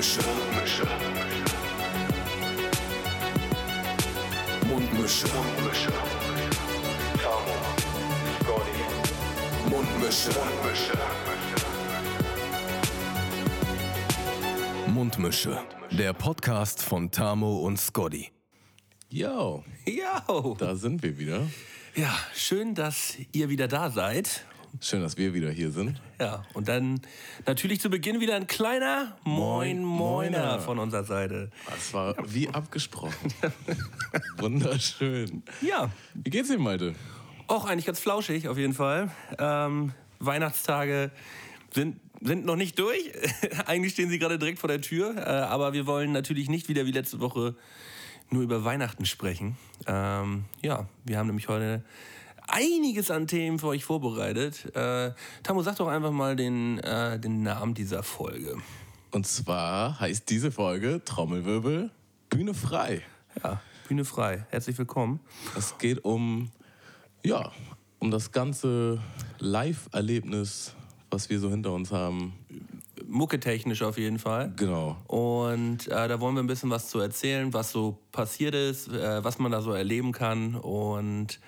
Mundmische. Mundmische. Mundmische. Mundmische. Tamo. Scotty. Mundmische. Mundmische. Mundmische. Der Podcast von Tamo und Scotty. Yo, Ja, da sind wir wieder. ja, schön, dass ihr wieder da seid. Schön, dass wir wieder hier sind. Ja, und dann natürlich zu Beginn wieder ein kleiner Moin Moin, Moiner von unserer Seite. Das war wie abgesprochen. Wunderschön. Ja, Wie geht's dir, Malte? auch eigentlich ganz flauschig auf jeden Fall. Ähm, Weihnachtstage sind, sind noch nicht durch. eigentlich stehen sie gerade direkt vor der Tür. Äh, aber wir wollen natürlich nicht wieder wie letzte Woche nur über Weihnachten sprechen. Ähm, ja, wir haben nämlich heute einiges an Themen für euch vorbereitet. Äh, Tamu, sag doch einfach mal den, äh, den Namen dieser Folge. Und zwar heißt diese Folge Trommelwirbel Bühne frei. Ja, Bühne frei. Herzlich willkommen. Es geht um, ja, um das ganze Live-Erlebnis, was wir so hinter uns haben. Mucketechnisch auf jeden Fall. Genau. Und äh, da wollen wir ein bisschen was zu erzählen, was so passiert ist, äh, was man da so erleben kann und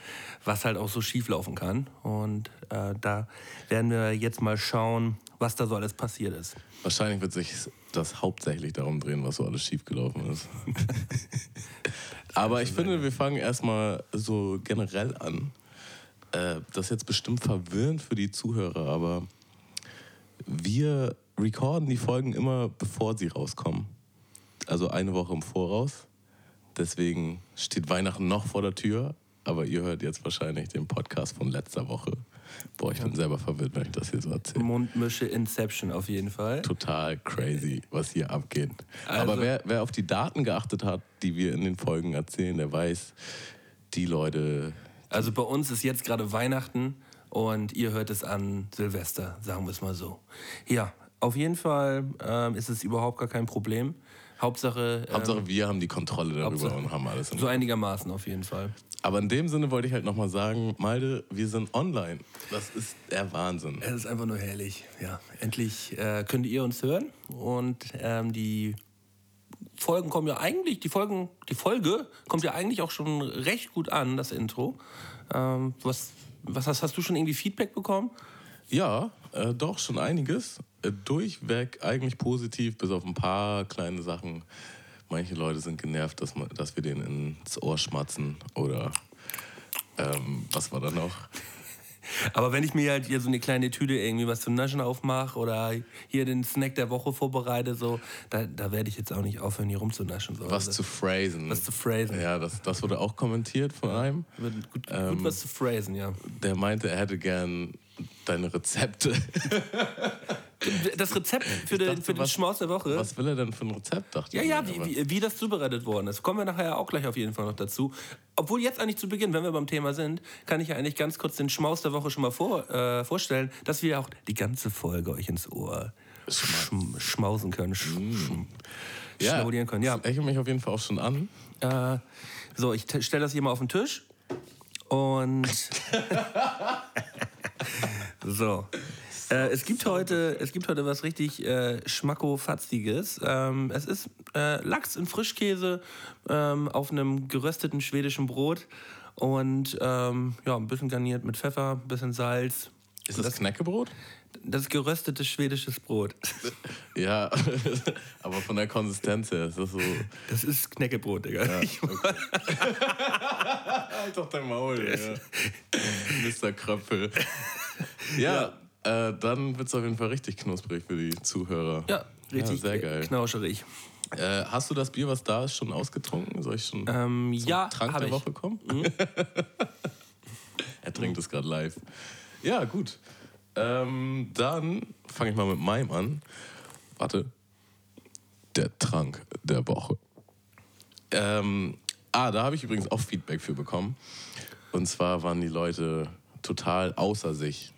was halt auch so schief laufen kann. Und äh, da werden wir jetzt mal schauen, was da so alles passiert ist. Wahrscheinlich wird sich das hauptsächlich darum drehen, was so alles schiefgelaufen ist. Aber ich finde, wir fangen erstmal so generell an. Äh, das ist jetzt bestimmt verwirrend für die Zuhörer, aber wir recorden die Folgen immer, bevor sie rauskommen. Also eine Woche im Voraus. Deswegen steht Weihnachten noch vor der Tür, aber ihr hört jetzt wahrscheinlich den Podcast von letzter Woche. Boah, ich bin selber verwirrt, wenn ich das hier so erzähle Mundmische Inception auf jeden Fall. total crazy, was hier abgeht. Also- Aber wer, wer auf die Daten geachtet hat, die wir in den Folgen erzählen, der weiß, die Leute. Also bei uns ist jetzt gerade Weihnachten und ihr hört es an Silvester, sagen wir es mal so. Ja, auf jeden Fall ähm, ist es überhaupt gar kein Problem. Hauptsache, ähm, Hauptsache, wir haben die Kontrolle darüber Hauptsache- und haben alles. So einigermaßen auf jeden Fall. Aber in dem Sinne wollte ich halt nochmal sagen, Malde, wir sind online. Das ist der Wahnsinn. Es ist einfach nur herrlich. Ja, endlich äh, könnt ihr uns hören und ähm, die Folgen kommen ja eigentlich, die Folgen, die Folge kommt ja eigentlich auch schon recht gut an, das Intro. Ähm, was, was hast, hast du schon irgendwie Feedback bekommen? Ja, äh, doch, schon einiges. Äh, durchweg eigentlich positiv, bis auf ein paar kleine Sachen. Manche Leute sind genervt, dass, man, dass wir denen ins Ohr schmatzen oder ähm, was war da noch? Aber wenn ich mir halt hier so eine kleine Tüte irgendwie was zu naschen aufmache oder hier den Snack der Woche vorbereite, so, da, da werde ich jetzt auch nicht aufhören, hier rumzunaschen. So. Was Also, zu phrasen. was zu phrasen. Ja, das, das wurde auch kommentiert von einem. wird gut, Ähm, gut was zu phrasen, ja. Der meinte, er hätte gern deine Rezepte. Das Rezept für den, dachte, für den was- Schmaus der Woche. Was will er denn für ein Rezept, dachte Ja, ich ja, mir, wie, wie, wie das zubereitet worden ist. Kommen wir nachher auch gleich auf jeden Fall noch dazu. Obwohl jetzt eigentlich zu Beginn, wenn wir beim Thema sind, kann ich ja eigentlich ganz kurz den Schmaus der Woche schon mal vor, äh, vorstellen, dass wir auch die ganze Folge euch ins Ohr schm schmausen können, sch schm ja, können. Ja, lächelt mich auf jeden Fall auch schon an. äh, so, ich stelle das hier mal auf den Tisch. Und so. Äh, es, gibt heute, es gibt heute was richtig äh, Schmacko-Fatziges. Ähm, es ist äh, Lachs in Frischkäse ähm, auf einem gerösteten schwedischen Brot und ähm, ja, ein bisschen garniert mit Pfeffer, ein bisschen Salz. Ist das, Knäckebrot? Das ist geröstetes schwedisches Brot. Ja, aber von der Konsistenz her ist das so. Das ist Knäckebrot, Digga. Ich- Halt doch dein Maul, ja. Mr. Kröpfel. Ja, Äh, dann wird es auf jeden Fall richtig knusprig für die Zuhörer. Ja, richtig sehr geil. knauscherig. Äh, hast du das Bier, was da ist, schon ausgetrunken? Soll ich schon Ähm, zum ja, Trank der ich. Mhm. Woche kommen? er trinkt es gerade live. Ja, gut. Ähm, dann fange ich mal mit meinem an. Warte. Der Trank der Woche. Ähm, ah, da habe ich übrigens auch Feedback für bekommen. Und zwar waren die Leute total außer sich,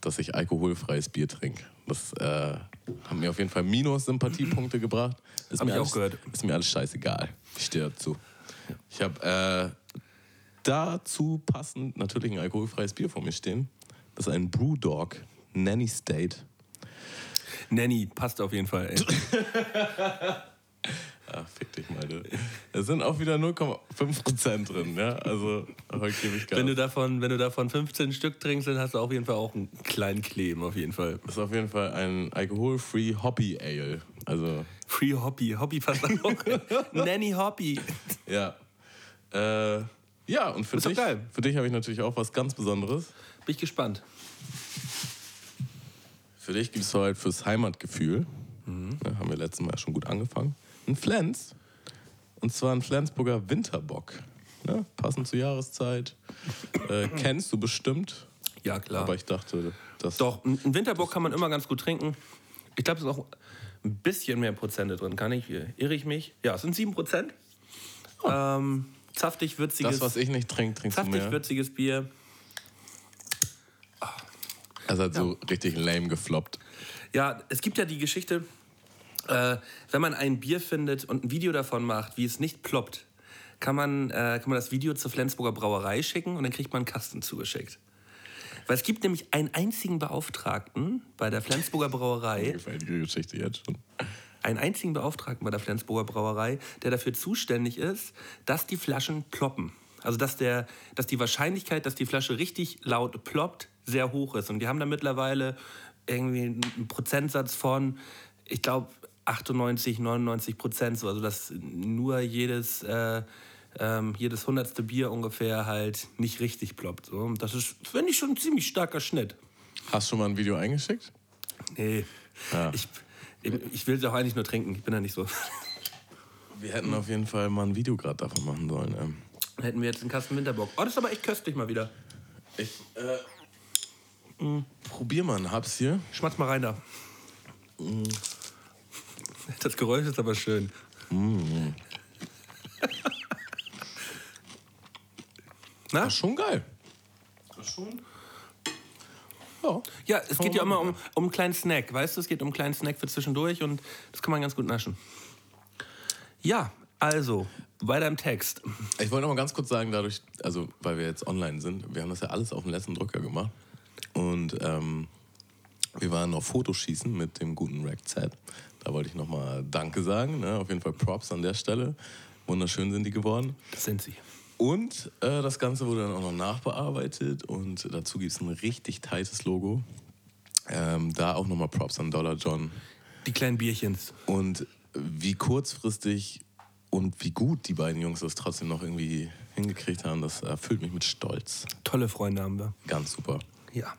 dass ich alkoholfreies Bier trinke. Das äh, hat mir auf jeden Fall Minus-Sympathiepunkte gebracht. Ist Hab mir ich auch alles, gehört. Ist mir alles scheißegal. Ich stehe dazu. Ich habe äh, dazu passend natürlich ein alkoholfreies Bier vor mir stehen. Das ist ein Brewdog Nanny State. Nanny, passt auf jeden Fall. Ach, fick dich mal, du. Es sind auch wieder 0,5% drin, ja? Also, heute gebe ich Gas. Wenn du, davon, wenn du davon 15 Stück trinkst, dann hast du auf jeden Fall auch einen kleinen Kleben, auf jeden Fall. Das ist auf jeden Fall ein alkoholfree Hobby Ale. Also, Free Hobby, Hobby passt auch. Nanny Hobby. ja. Äh, ja, und für Ist dich, für dich habe ich natürlich auch was ganz Besonderes. Bin ich gespannt. Für dich gibt es heute fürs Heimatgefühl, Mhm. ja, haben wir letztes Mal schon gut angefangen, ein Flens. Und zwar ein Flensburger Winterbock. Ja, passend zur Jahreszeit. Äh, kennst du bestimmt. Ja, klar. Aber ich dachte, das. Doch, ein Winterbock kann man immer ganz gut trinken. Ich glaube, es ist auch ein bisschen mehr Prozente drin. Kann ich, irre ich mich? Ja, es sind 7 Prozent. Ähm, saftig, würziges, Das, was ich nicht trinke, trinkst du mehr. würziges Bier. Also hat so richtig lame gefloppt. Ja, es gibt ja die Geschichte, äh, wenn man ein Bier findet und ein Video davon macht, wie es nicht ploppt, kann man, äh, kann man das Video zur Flensburger Brauerei schicken und dann kriegt man einen Kasten zugeschickt. Weil es gibt nämlich einen einzigen Beauftragten bei der Flensburger Brauerei, gefällt die Geschichte jetzt schon. einen einzigen Beauftragten bei der Flensburger Brauerei, der dafür zuständig ist, dass die Flaschen ploppen. Also dass, der, dass die Wahrscheinlichkeit, dass die Flasche richtig laut ploppt, sehr hoch ist. Und die haben da mittlerweile irgendwie einen Prozentsatz von, ich glaube, 98, 99 Prozent. So. Also dass nur jedes, äh, ähm, jedes hundertste Bier ungefähr halt nicht richtig ploppt. So. Das ist, finde ich, schon ein ziemlich starker Schnitt. Hast du mal ein Video eingeschickt? Nee, Ja. ich, ich will es auch eigentlich nur trinken. Ich bin da nicht so. Wir hätten auf jeden Fall mal ein Video gerade davon machen sollen. Ähm. Hätten wir jetzt einen Kasten Winterbock. Oh, das ist aber echt köstlich mal wieder. Ich äh, probier mal einen Haps hier. Schmatz mal rein da. Das Geräusch ist aber schön. Na? Das ist schon geil. Das ist schon. Ja. Ja, es geht ja immer um, um einen kleinen Snack, weißt du? Es geht um einen kleinen Snack für zwischendurch und das kann man ganz gut naschen. Ja, also, weiter im Text. Ich wollte noch mal ganz kurz sagen, dadurch, also weil wir jetzt online sind, wir haben das ja alles auf dem letzten Drücker gemacht. Und ähm, wir waren auf Fotoschießen mit dem guten Rack Z. Da wollte ich noch mal Danke sagen. Ne? Auf jeden Fall Props an der Stelle. Wunderschön sind die geworden. Das sind sie. Und äh, das Ganze wurde dann auch noch nachbearbeitet und dazu gibt es ein richtig tightes Logo. Ähm, da auch nochmal Props an Dollar John. Die kleinen Bierchens. Und wie kurzfristig und wie gut die beiden Jungs das trotzdem noch irgendwie hingekriegt haben, das erfüllt mich mit Stolz. Tolle Freunde haben wir. Ganz super. Ja.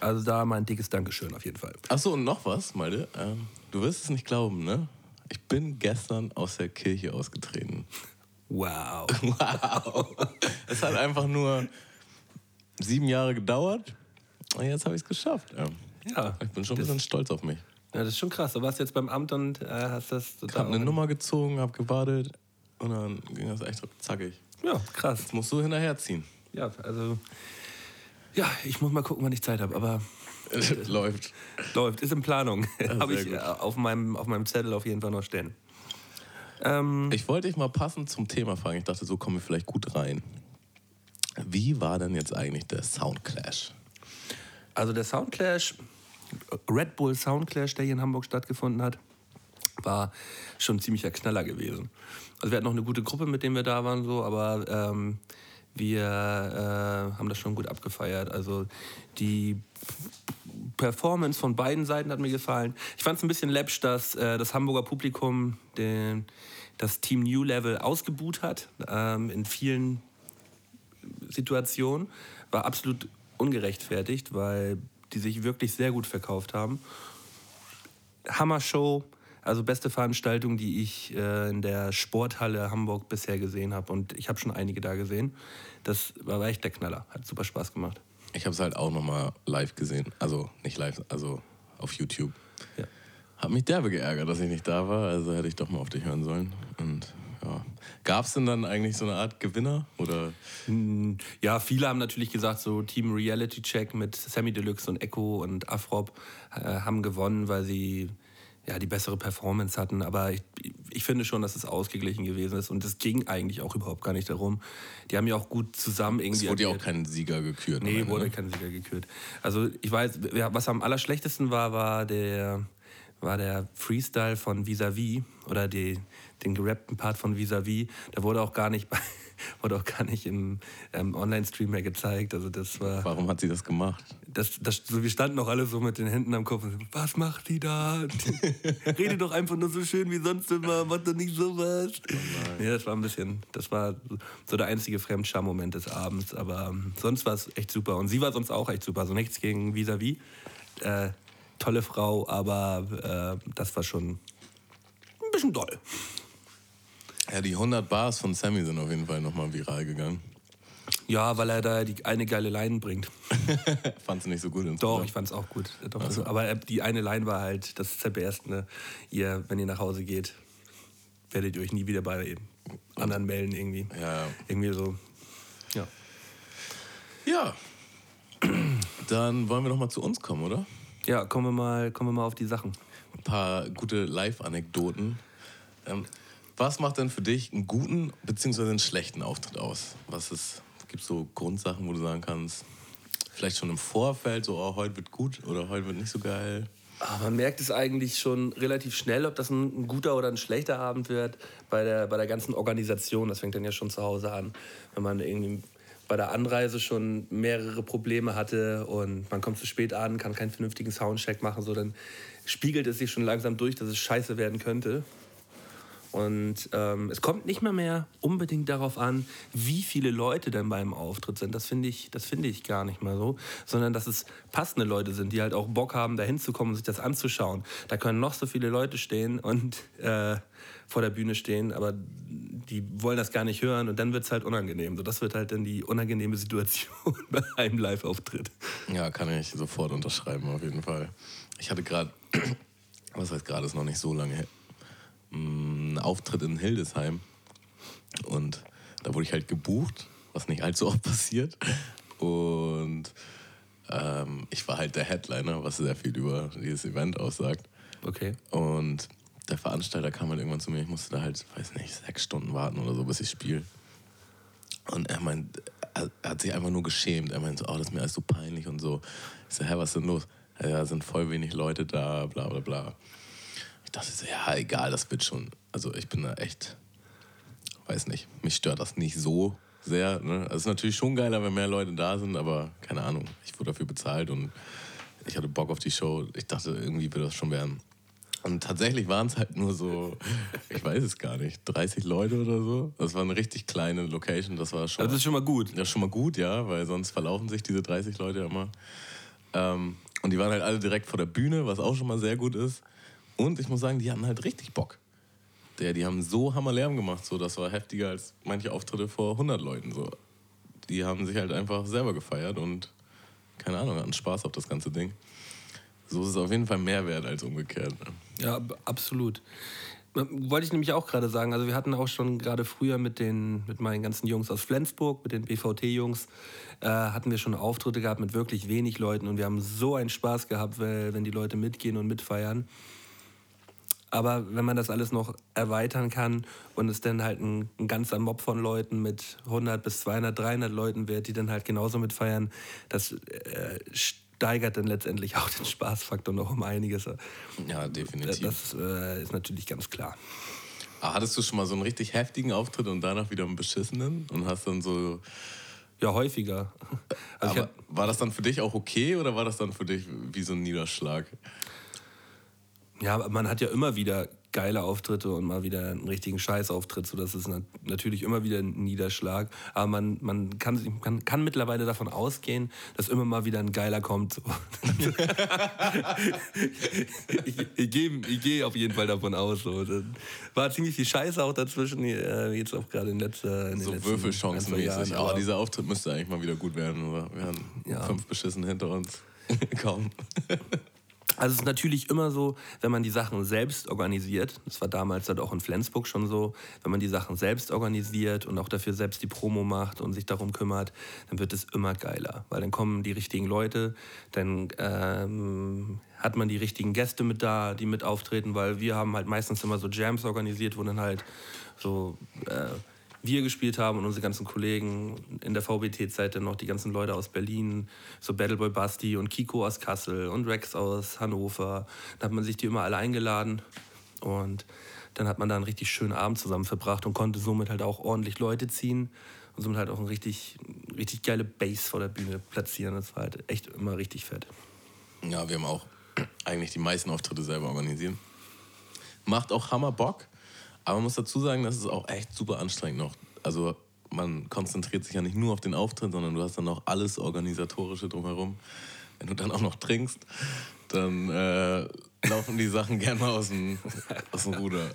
Also da mal ein dickes Dankeschön auf jeden Fall. Achso, und noch was, Malte. Ähm, du wirst es nicht glauben, ne? Ich bin gestern aus der Kirche ausgetreten. Wow. Wow. Es hat einfach nur sieben Jahre gedauert. Und jetzt habe ich es geschafft. Ja. Ja, Ich bin schon ein bisschen stolz auf mich. ja, das ist schon krass. Du warst jetzt beim Amt und äh, hast das Ich habe eine Nummer gezogen, habe gewartet und dann ging das echt zackig. Ja, krass. Jetzt musst du hinterherziehen. Ja, also. Ja, ich muss mal gucken, wann ich Zeit habe. Aber Läuft. läuft, ist in Planung. habe sehr ich gut. äh, auf meinem, auf meinem Zettel auf jeden Fall noch stehen. Ähm, Ich wollte dich mal passend zum Thema fragen. Ich dachte, so kommen wir vielleicht gut rein. Wie war denn jetzt eigentlich der Soundclash? Also der Soundclash, Red Bull Soundclash, der hier in Hamburg stattgefunden hat, war schon ein ziemlicher Knaller gewesen. Also wir hatten noch eine gute Gruppe, mit denen wir da waren, so, aber ähm, wir äh, haben das schon gut abgefeiert. Also die Performance von beiden Seiten hat mir gefallen. Ich fand es ein bisschen läppsch, dass äh, das Hamburger Publikum den, das Team New Level ausgebuht hat. Ähm, in vielen Situation war absolut ungerechtfertigt, weil die sich wirklich sehr gut verkauft haben. Hammer-Show, also beste Veranstaltung, die ich äh, in der Sporthalle Hamburg bisher gesehen habe. Und ich habe schon einige da gesehen. Das war echt der Knaller. Hat super Spaß gemacht. Ich habe es halt auch nochmal live gesehen. Also nicht live, also auf YouTube. Ja. Hat mich derbe geärgert, dass ich nicht da war. Also hätte ich doch mal auf dich hören sollen. Und ja. Gab es denn dann eigentlich so eine Art Gewinner? Oder Ja, viele haben natürlich gesagt, so Team Reality Check mit Sammy Deluxe und Echo und Afrop äh, haben gewonnen, weil sie ja, die bessere Performance hatten. Aber ich, ich finde schon, dass es ausgeglichen gewesen ist. Und es ging eigentlich auch überhaupt gar nicht darum. Die haben ja auch gut zusammen es irgendwie. wurde ja auch kein Sieger gekürt? Nee, Ende, wurde ne? kein Sieger gekürt. Also ich weiß, was am allerschlechtesten war, war der war der Freestyle von Vis-a-vis oder die, den gerappten Part von Vis-a-vis. Da wurde auch gar nicht, bei, wurde auch gar nicht im ähm, Online-Stream mehr gezeigt. Also das war. Warum hat sie das gemacht? Das, das, so, wir standen auch alle so mit den Händen am Kopf und so, was macht die da? Rede doch einfach nur so schön wie sonst immer, mach doch nicht sowas. Oh ja, das war ein bisschen, das war so der einzige Fremdscham-Moment des Abends. Aber ähm, sonst war es echt super. Und sie war sonst auch echt super. So nichts gegen Vis-a-vis. Äh, tolle Frau, aber äh, das war schon ein bisschen doll. Ja, die 100 Bars von Sammy sind auf jeden Fall nochmal viral gegangen. Ja, weil er da die eine geile Line bringt. Fandst du nicht so gut? Doch, ich fand's auch gut. Doch, also. Aber die eine Line war halt, das ne, ihr, wenn ihr nach Hause geht, werdet ihr euch nie wieder bei anderen melden irgendwie. Ja. Irgendwie so, ja. Ja. Dann wollen wir noch mal zu uns kommen, oder? Ja, kommen wir mal, kommen wir mal auf die Sachen. Ein paar gute Live-Anekdoten. Ähm, was macht denn für dich einen guten bzw. einen schlechten Auftritt aus? Was ist, gibt es so Grundsachen, wo du sagen kannst, vielleicht schon im Vorfeld, so oh, heute wird gut oder heute wird nicht so geil? Aber man merkt es eigentlich schon relativ schnell, ob das ein, ein, guter oder ein schlechter Abend wird bei der, bei der ganzen Organisation. Das fängt dann ja schon zu Hause an. Wenn man irgendwie bei der Anreise schon mehrere Probleme hatte und man kommt zu spät an, kann keinen vernünftigen Soundcheck machen, so dann spiegelt es sich schon langsam durch, dass es scheiße werden könnte. Und ähm, es kommt nicht mehr mehr unbedingt darauf an, wie viele Leute denn beim Auftritt sind. Das finde ich, das ich gar nicht mal so, sondern dass es passende Leute sind, die halt auch Bock haben, da hinzukommen und sich das anzuschauen. Da können noch so viele Leute stehen und äh, vor der Bühne stehen, aber die wollen das gar nicht hören und dann wird es halt unangenehm. So, das wird halt dann die unangenehme Situation bei einem Live-Auftritt. Ja, kann ich sofort unterschreiben, auf jeden Fall. Ich hatte gerade, was heißt gerade, ist noch nicht so lange her, einen Auftritt in Hildesheim und da wurde ich halt gebucht, was nicht allzu oft passiert. Und ähm, ich war halt der Headliner, was sehr viel über dieses Event aussagt. Okay. Und der Veranstalter kam halt irgendwann zu mir, ich musste da halt, weiß nicht, sechs Stunden warten oder so, bis ich spiele. Und er meint, er, hat sich einfach nur geschämt. Er meint so, oh, das ist mir alles so peinlich und so. Ich so, hä, was ist denn los? Ja, sind voll wenig Leute da, bla bla bla. Ich dachte so, ja, egal, das wird schon. Also ich bin da echt, weiß nicht, mich stört das nicht so sehr. Ne? Also es ist natürlich schon geiler, wenn mehr Leute da sind, aber keine Ahnung, ich wurde dafür bezahlt und ich hatte Bock auf die Show. Ich dachte, irgendwie wird das schon werden. Und tatsächlich waren es halt nur so, ich weiß es gar nicht, 30 Leute oder so. Das war eine richtig kleine Location. Das war schon. Das ist schon mal gut. Ja, schon mal gut, ja, weil sonst verlaufen sich diese 30 Leute ja immer. Ähm, und die waren halt alle direkt vor der Bühne, was auch schon mal sehr gut ist. Und ich muss sagen, die hatten halt richtig Bock. Der, die haben so Hammerlärm gemacht, so das war heftiger als manche Auftritte vor 100 Leuten. So. Die haben sich halt einfach selber gefeiert und keine Ahnung, hatten Spaß auf das ganze Ding. So ist es auf jeden Fall mehr wert als umgekehrt. Ne? Ja, absolut. Wollte ich nämlich auch gerade sagen, also wir hatten auch schon gerade früher mit den mit meinen ganzen Jungs aus Flensburg, mit den BVT-Jungs, äh, hatten wir schon Auftritte gehabt mit wirklich wenig Leuten und wir haben so einen Spaß gehabt, weil, wenn die Leute mitgehen und mitfeiern. Aber wenn man das alles noch erweitern kann und es dann halt ein, ein ganzer Mob von Leuten mit 100 bis 200, 300 Leuten wird, die dann halt genauso mitfeiern, das äh, steigert dann letztendlich auch den Spaßfaktor noch um einiges. Ja, definitiv. Das äh, ist natürlich ganz klar. Ah, hattest du schon mal so einen richtig heftigen Auftritt und danach wieder einen beschissenen und hast dann so. Ja, häufiger. Also Aber war das dann für dich auch okay oder war das dann für dich wie so ein Niederschlag? Ja, man hat ja immer wieder geile Auftritte und mal wieder einen richtigen Scheißauftritt. So, das ist natürlich immer wieder ein Niederschlag. Aber man, man, kann, kann, kann mittlerweile davon ausgehen, dass immer mal wieder ein geiler kommt. So. ich, ich gehe ich geh auf jeden Fall davon aus. So. Das war ziemlich viel Scheiße auch dazwischen, äh, jetzt auch gerade in, letzter, in so Würfelchancenmäßig. Aber dieser Auftritt müsste eigentlich mal wieder gut werden. Oder? Wir haben ja. fünf beschissen hinter uns. Kaum. Also es ist natürlich immer so, wenn man die Sachen selbst organisiert, das war damals halt auch in Flensburg schon so, wenn man die Sachen selbst organisiert und auch dafür selbst die Promo macht und sich darum kümmert, dann wird es immer geiler, weil dann kommen die richtigen Leute, dann ähm, hat man die richtigen Gäste mit da, die mit auftreten, weil wir haben halt meistens immer so Jams organisiert, wo dann halt so äh, wir gespielt haben und unsere ganzen Kollegen in der VBT-Zeit dann noch die ganzen Leute aus Berlin, so Battleboy Basti und Kiko aus Kassel und Rex aus Hannover. Da hat man sich die immer alle eingeladen und dann hat man da einen richtig schönen Abend zusammen verbracht und konnte somit halt auch ordentlich Leute ziehen und somit halt auch eine richtig, richtig geile Base vor der Bühne platzieren. Das war halt echt immer richtig fett. Ja, wir haben auch eigentlich die meisten Auftritte selber organisiert. Macht auch Hammer Bock, aber man muss dazu sagen, das ist auch echt super anstrengend noch. Also man konzentriert sich ja nicht nur auf den Auftritt, sondern du hast dann auch alles Organisatorische drumherum. Wenn du dann auch noch trinkst, dann äh, laufen die Sachen gerne mal aus dem, aus dem Ruder.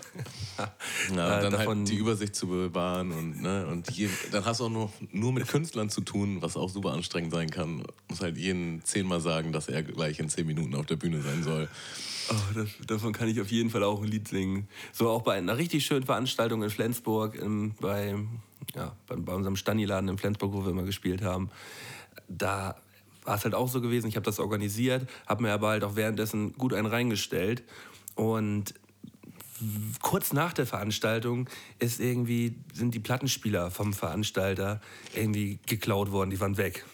Ja, Äh, dann halt die Übersicht zu bewahren und, ne, und je, dann hast du auch nur, nur mit Künstlern zu tun, was auch super anstrengend sein kann. Muss halt jeden zehnmal sagen, dass er gleich in zehn Minuten auf der Bühne sein soll. Oh, das, davon kann ich auf jeden Fall auch ein Lied singen. So auch bei einer richtig schönen Veranstaltung in Flensburg, im, bei, ja, bei, bei unserem Stani-Laden in Flensburg, wo wir immer gespielt haben. Da war es halt auch so gewesen, ich habe das organisiert, habe mir aber halt auch währenddessen gut einen reingestellt. Und kurz nach der Veranstaltung ist irgendwie, sind die Plattenspieler vom Veranstalter irgendwie geklaut worden, die waren weg.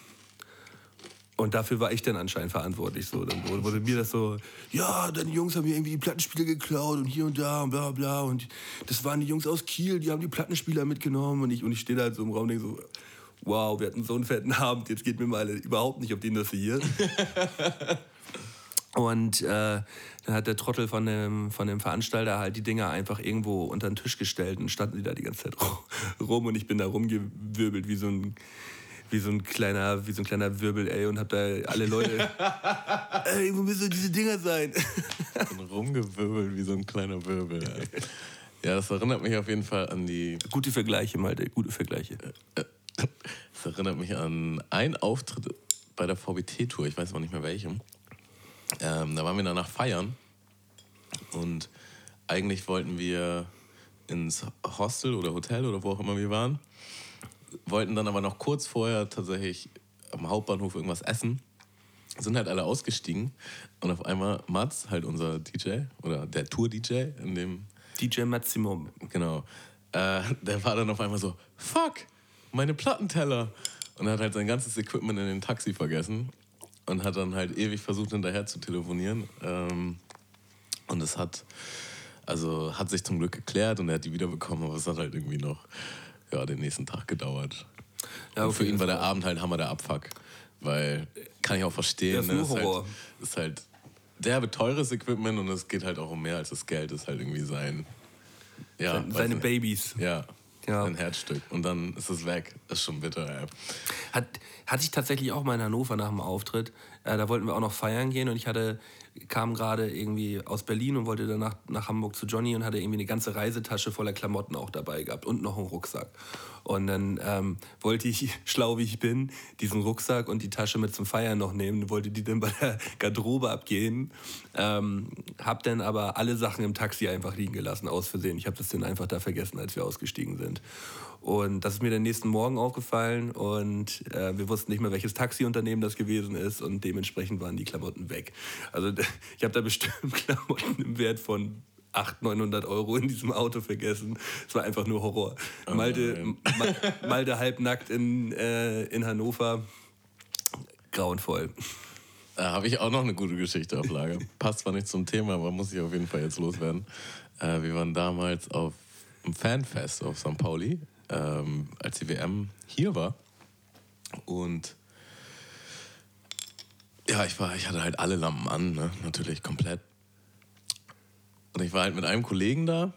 Und dafür war ich dann anscheinend verantwortlich. So. Dann wurde, wurde mir das so, ja, deine Jungs haben mir irgendwie die Plattenspieler geklaut und hier und da und bla bla. Und das waren die Jungs aus Kiel, die haben die Plattenspieler mitgenommen. Und ich, und ich stehe da halt so im Raum und denke so, wow, wir hatten so einen fetten Abend, jetzt geht mir mal überhaupt nicht auf den das hier. Und äh, dann hat der Trottel von dem, von dem Veranstalter halt die Dinger einfach irgendwo unter den Tisch gestellt und standen die da die ganze Zeit rum und ich bin da rumgewirbelt wie so ein, wie so ein kleiner, wie so ein kleiner Wirbel, ey, und hab da alle Leute, ey, wo müssen diese Dinger sein? Und rumgewirbelt wie so ein kleiner Wirbel. ey. Ja, das erinnert mich auf jeden Fall an die gute Vergleiche, Malte, gute Vergleiche. Das erinnert mich an einen Auftritt bei der VBT-Tour, ich weiß noch nicht mehr welchem. Ähm, da waren wir danach feiern und eigentlich wollten wir ins Hostel oder Hotel oder wo auch immer wir waren, wollten dann aber noch kurz vorher tatsächlich am Hauptbahnhof irgendwas essen, sind halt alle ausgestiegen und auf einmal Mats, halt unser DJ oder der Tour-DJ in dem DJ Maximum. Genau. Äh, der war dann auf einmal so, fuck, meine Plattenteller. Und hat halt sein ganzes Equipment in den Taxi vergessen und hat dann halt ewig versucht, hinterher zu telefonieren. Ähm, und es hat, also hat sich zum Glück geklärt und er hat die wiederbekommen, aber es hat halt irgendwie noch ja, den nächsten Tag gedauert. Ja, und für okay, ihn war das der Abend halt Hammer der Abfuck. Weil, kann ich auch verstehen, Ja, ist ne? ist, halt, ist halt derbe teures Equipment und es geht halt auch um mehr als das Geld, ist halt irgendwie sein. Ja, Seine, seine. Babys. Ja, Ja. ein Herzstück. Und dann ist es weg. Ist schon bitter, ey. Hat, hatte ich tatsächlich auch mal in Hannover nach dem Auftritt. Äh, da wollten wir auch noch feiern gehen und ich hatte, kam gerade irgendwie aus Berlin und wollte dann nach, nach Hamburg zu Johnny und hatte irgendwie eine ganze Reisetasche voller Klamotten auch dabei gehabt und noch einen Rucksack. Und dann ähm, wollte ich, schlau wie ich bin, diesen Rucksack und die Tasche mit zum Feiern noch nehmen, wollte die dann bei der Garderobe abgeben. Ähm, hab dann aber alle Sachen im Taxi einfach liegen gelassen, aus Versehen. Ich habe das dann einfach da vergessen, als wir ausgestiegen sind. Und das ist mir den nächsten Morgen aufgefallen und äh, wir wussten nicht mehr, welches Taxiunternehmen das gewesen ist und dementsprechend waren die Klamotten weg. Also ich habe da bestimmt Klamotten im Wert von 800, 900 Euro in diesem Auto vergessen. Es war einfach nur Horror. Malte, Ma- Malte halbnackt in, äh, in Hannover. Grauenvoll. Da habe ich auch noch eine gute Geschichte auf Lager. Passt zwar nicht zum Thema, aber muss ich auf jeden Fall jetzt loswerden. Äh, wir waren damals auf einem Fanfest auf St. Pauli, ähm, als die WM hier war. Und ja, ich, war, ich hatte halt alle Lampen an, ne? natürlich komplett. Und ich war halt mit einem Kollegen da.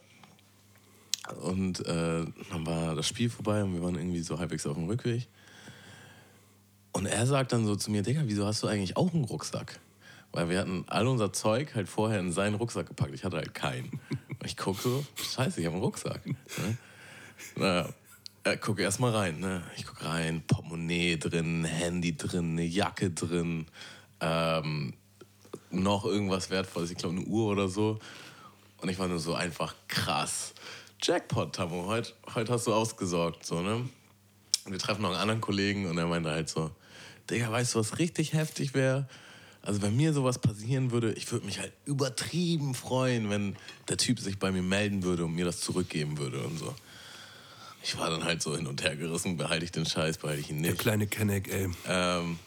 Und äh, dann war das Spiel vorbei und wir waren irgendwie so halbwegs auf dem Rückweg. Und er sagt dann so zu mir, Digga, wieso hast du eigentlich auch einen Rucksack? Weil wir hatten all unser Zeug halt vorher in seinen Rucksack gepackt. Ich hatte halt keinen. Und ich gucke so, scheiße, ich habe einen Rucksack. Ne? Naja, äh, guck erst mal rein. Ne? Ich gucke rein, Portemonnaie drin, Handy drin, eine Jacke drin, ähm, noch irgendwas Wertvolles, ich glaube eine Uhr oder so. Und ich war nur so einfach krass. Jackpot, Tammo, heute, heute hast du ausgesorgt. So, ne? Wir treffen noch einen anderen Kollegen und er meinte halt so, Digga, weißt du, was richtig heftig wäre? Also wenn mir sowas passieren würde, ich würde mich halt übertrieben freuen, wenn der Typ sich bei mir melden würde und mir das zurückgeben würde und so. Ich war dann halt so hin und her gerissen, behalte ich den Scheiß, behalte ich ihn Der nicht. kleine Kenneck, ey. Ähm,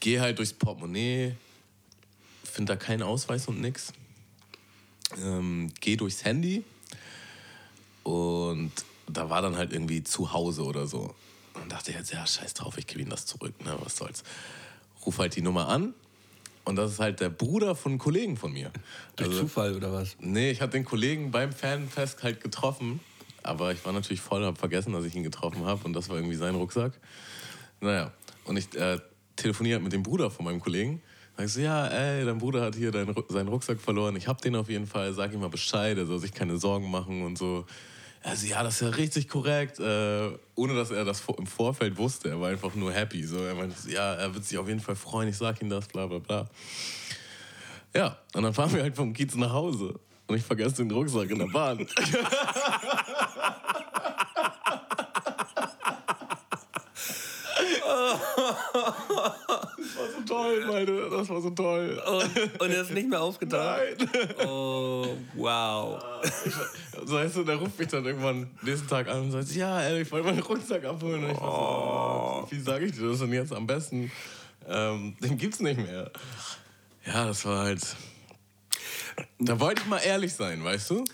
geh halt durchs Portemonnaie, find da keinen Ausweis und nix. Ähm, geh durchs Handy und da war dann halt irgendwie zu Hause oder so. Und dachte ich jetzt, ja, scheiß drauf, ich gebe ihm das zurück, ne, was soll's. Ruf halt die Nummer an und das ist halt der Bruder von einem Kollegen von mir. Durch Also, Zufall oder was? Nee, ich hatte den Kollegen beim Fanfest halt getroffen, aber ich war natürlich voll, hab vergessen, dass ich ihn getroffen habe und das war irgendwie sein Rucksack. Naja, und ich äh, telefoniere mit dem Bruder von meinem Kollegen. Sag ich so, ja, ey, dein Bruder hat hier deinen, seinen Rucksack verloren. Ich hab den auf jeden Fall. Sag ihm mal Bescheid, er soll sich keine Sorgen machen und so. Also ja, das ist ja richtig korrekt, äh, ohne dass er das im Vorfeld wusste. Er war einfach nur happy. So, er meinte, ja, er wird sich auf jeden Fall freuen. Ich sag ihm das, bla bla bla. Ja, und dann fahren wir halt vom Kiez nach Hause. Und ich vergesse den Rucksack in der Bahn. Das war so toll, meine. Das war so toll. Und, und er ist nicht mehr aufgetaucht? Nein. Oh, wow. So, weißt du, der ruft mich dann irgendwann nächsten Tag an und sagt, ja, ey, ich wollte meinen Rucksack abholen. Und ich war so, oh, wie sage ich dir das denn jetzt am besten? Ähm, den gibt's nicht mehr. Ja, das war halt... Da wollte ich mal ehrlich sein, weißt du?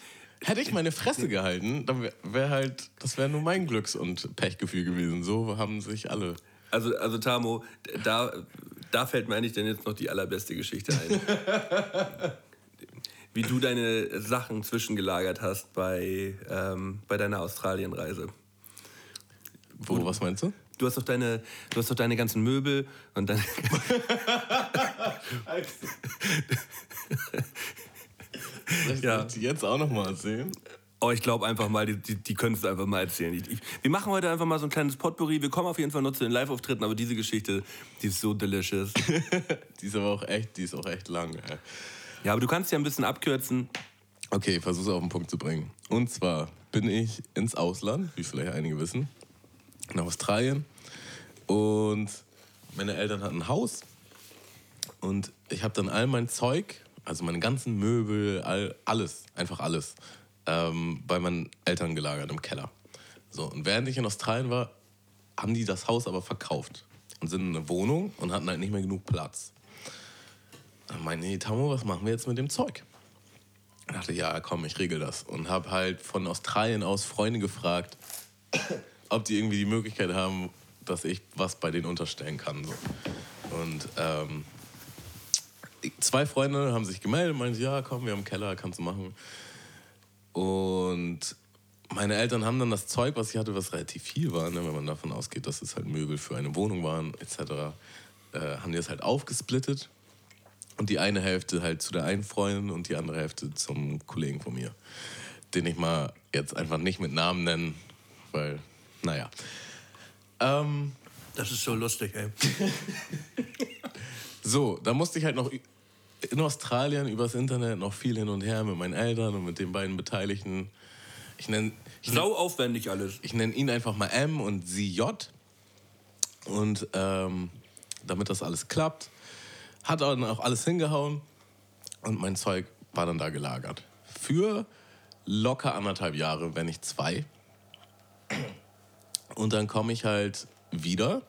Hätte ich meine Fresse gehalten, dann wäre wär halt, das wäre nur mein Glücks- und Pechgefühl gewesen. So haben sich alle. Also, also Tamo, da, da fällt mir eigentlich dann jetzt noch die allerbeste Geschichte ein. Wie du deine Sachen zwischengelagert hast bei, ähm, bei deiner Australienreise. Wo, was meinst du? Du hast doch deine, du hast doch deine ganzen Möbel und dann. Ja. ja. jetzt auch noch mal erzählen. Oh, ich glaube einfach mal, die, die, die können es einfach mal erzählen. Ich, ich, wir machen heute einfach mal so ein kleines Potpourri. Wir kommen auf jeden Fall noch zu den Live-Auftritten, aber diese Geschichte, die ist so delicious. Die ist aber auch echt, die ist auch echt lang. Ey. Ja, aber du kannst ja ein bisschen abkürzen. Okay, ich versuche es auf den Punkt zu bringen. Und zwar bin ich ins Ausland, wie vielleicht einige wissen, nach Australien. Und meine Eltern hatten ein Haus. Und ich habe dann all mein Zeug, also meine ganzen Möbel, all, alles, einfach alles, ähm, bei meinen Eltern gelagert im Keller. So, und während ich in Australien war, haben die das Haus aber verkauft und sind in eine Wohnung und hatten halt nicht mehr genug Platz. Dann meinte ich, Tamo, was machen wir jetzt mit dem Zeug? Ich dachte, ja, komm, ich regel das. Und habe halt von Australien aus Freunde gefragt, ob die irgendwie die Möglichkeit haben, dass ich was bei denen unterstellen kann. So. Und ähm, zwei Freunde haben sich gemeldet und meinten, ja, komm, wir haben einen Keller, kannst du machen. Und meine Eltern haben dann das Zeug, was ich hatte, was relativ viel war, ne, wenn man davon ausgeht, dass es halt Möbel für eine Wohnung waren, etc., äh, haben die das halt aufgesplittet. Und die eine Hälfte halt zu der einen Freundin und die andere Hälfte zum Kollegen von mir. Den ich mal jetzt einfach nicht mit Namen nennen, weil, naja. Ähm, Das ist so lustig, ey. so, da musste ich halt noch in Australien übers Internet noch viel hin und her mit meinen Eltern und mit den beiden Beteiligten. Ich nenne Sau aufwendig alles. ich nenn ihn einfach mal M und sie J. Und ähm, damit das alles klappt, hat er dann auch alles hingehauen und mein Zeug war dann da gelagert. Für locker anderthalb Jahre, wenn nicht zwei. Und dann komme ich halt wieder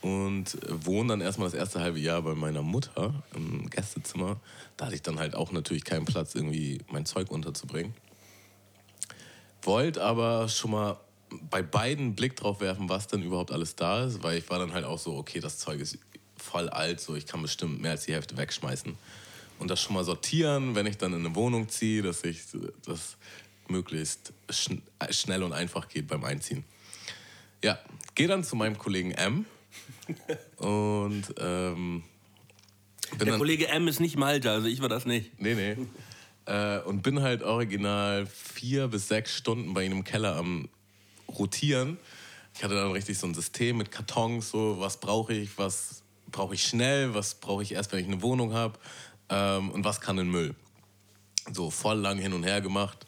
und wohne dann erstmal das erste halbe Jahr bei meiner Mutter im Gästezimmer. Da hatte ich dann halt auch natürlich keinen Platz, irgendwie mein Zeug unterzubringen. Wollte aber schon mal bei beiden einen Blick drauf werfen, was denn überhaupt alles da ist, weil ich war dann halt auch so, okay, das Zeug ist voll alt, so ich kann bestimmt mehr als die Hälfte wegschmeißen. Und das schon mal sortieren, wenn ich dann in eine Wohnung ziehe, dass ich das möglichst schn schnell und einfach geht beim Einziehen. Ja, gehe dann zu meinem Kollegen M und ähm, Der dann, Kollege M ist nicht Malte, also ich war das nicht. Nee, nee. Äh, und bin halt original vier bis sechs Stunden bei ihm im Keller am Rotieren. Ich hatte dann richtig so ein System mit Kartons, so was brauche ich, was brauche ich schnell, was brauche ich erst, wenn ich eine Wohnung habe ähm, und was kann in Müll. So voll lang hin und her gemacht.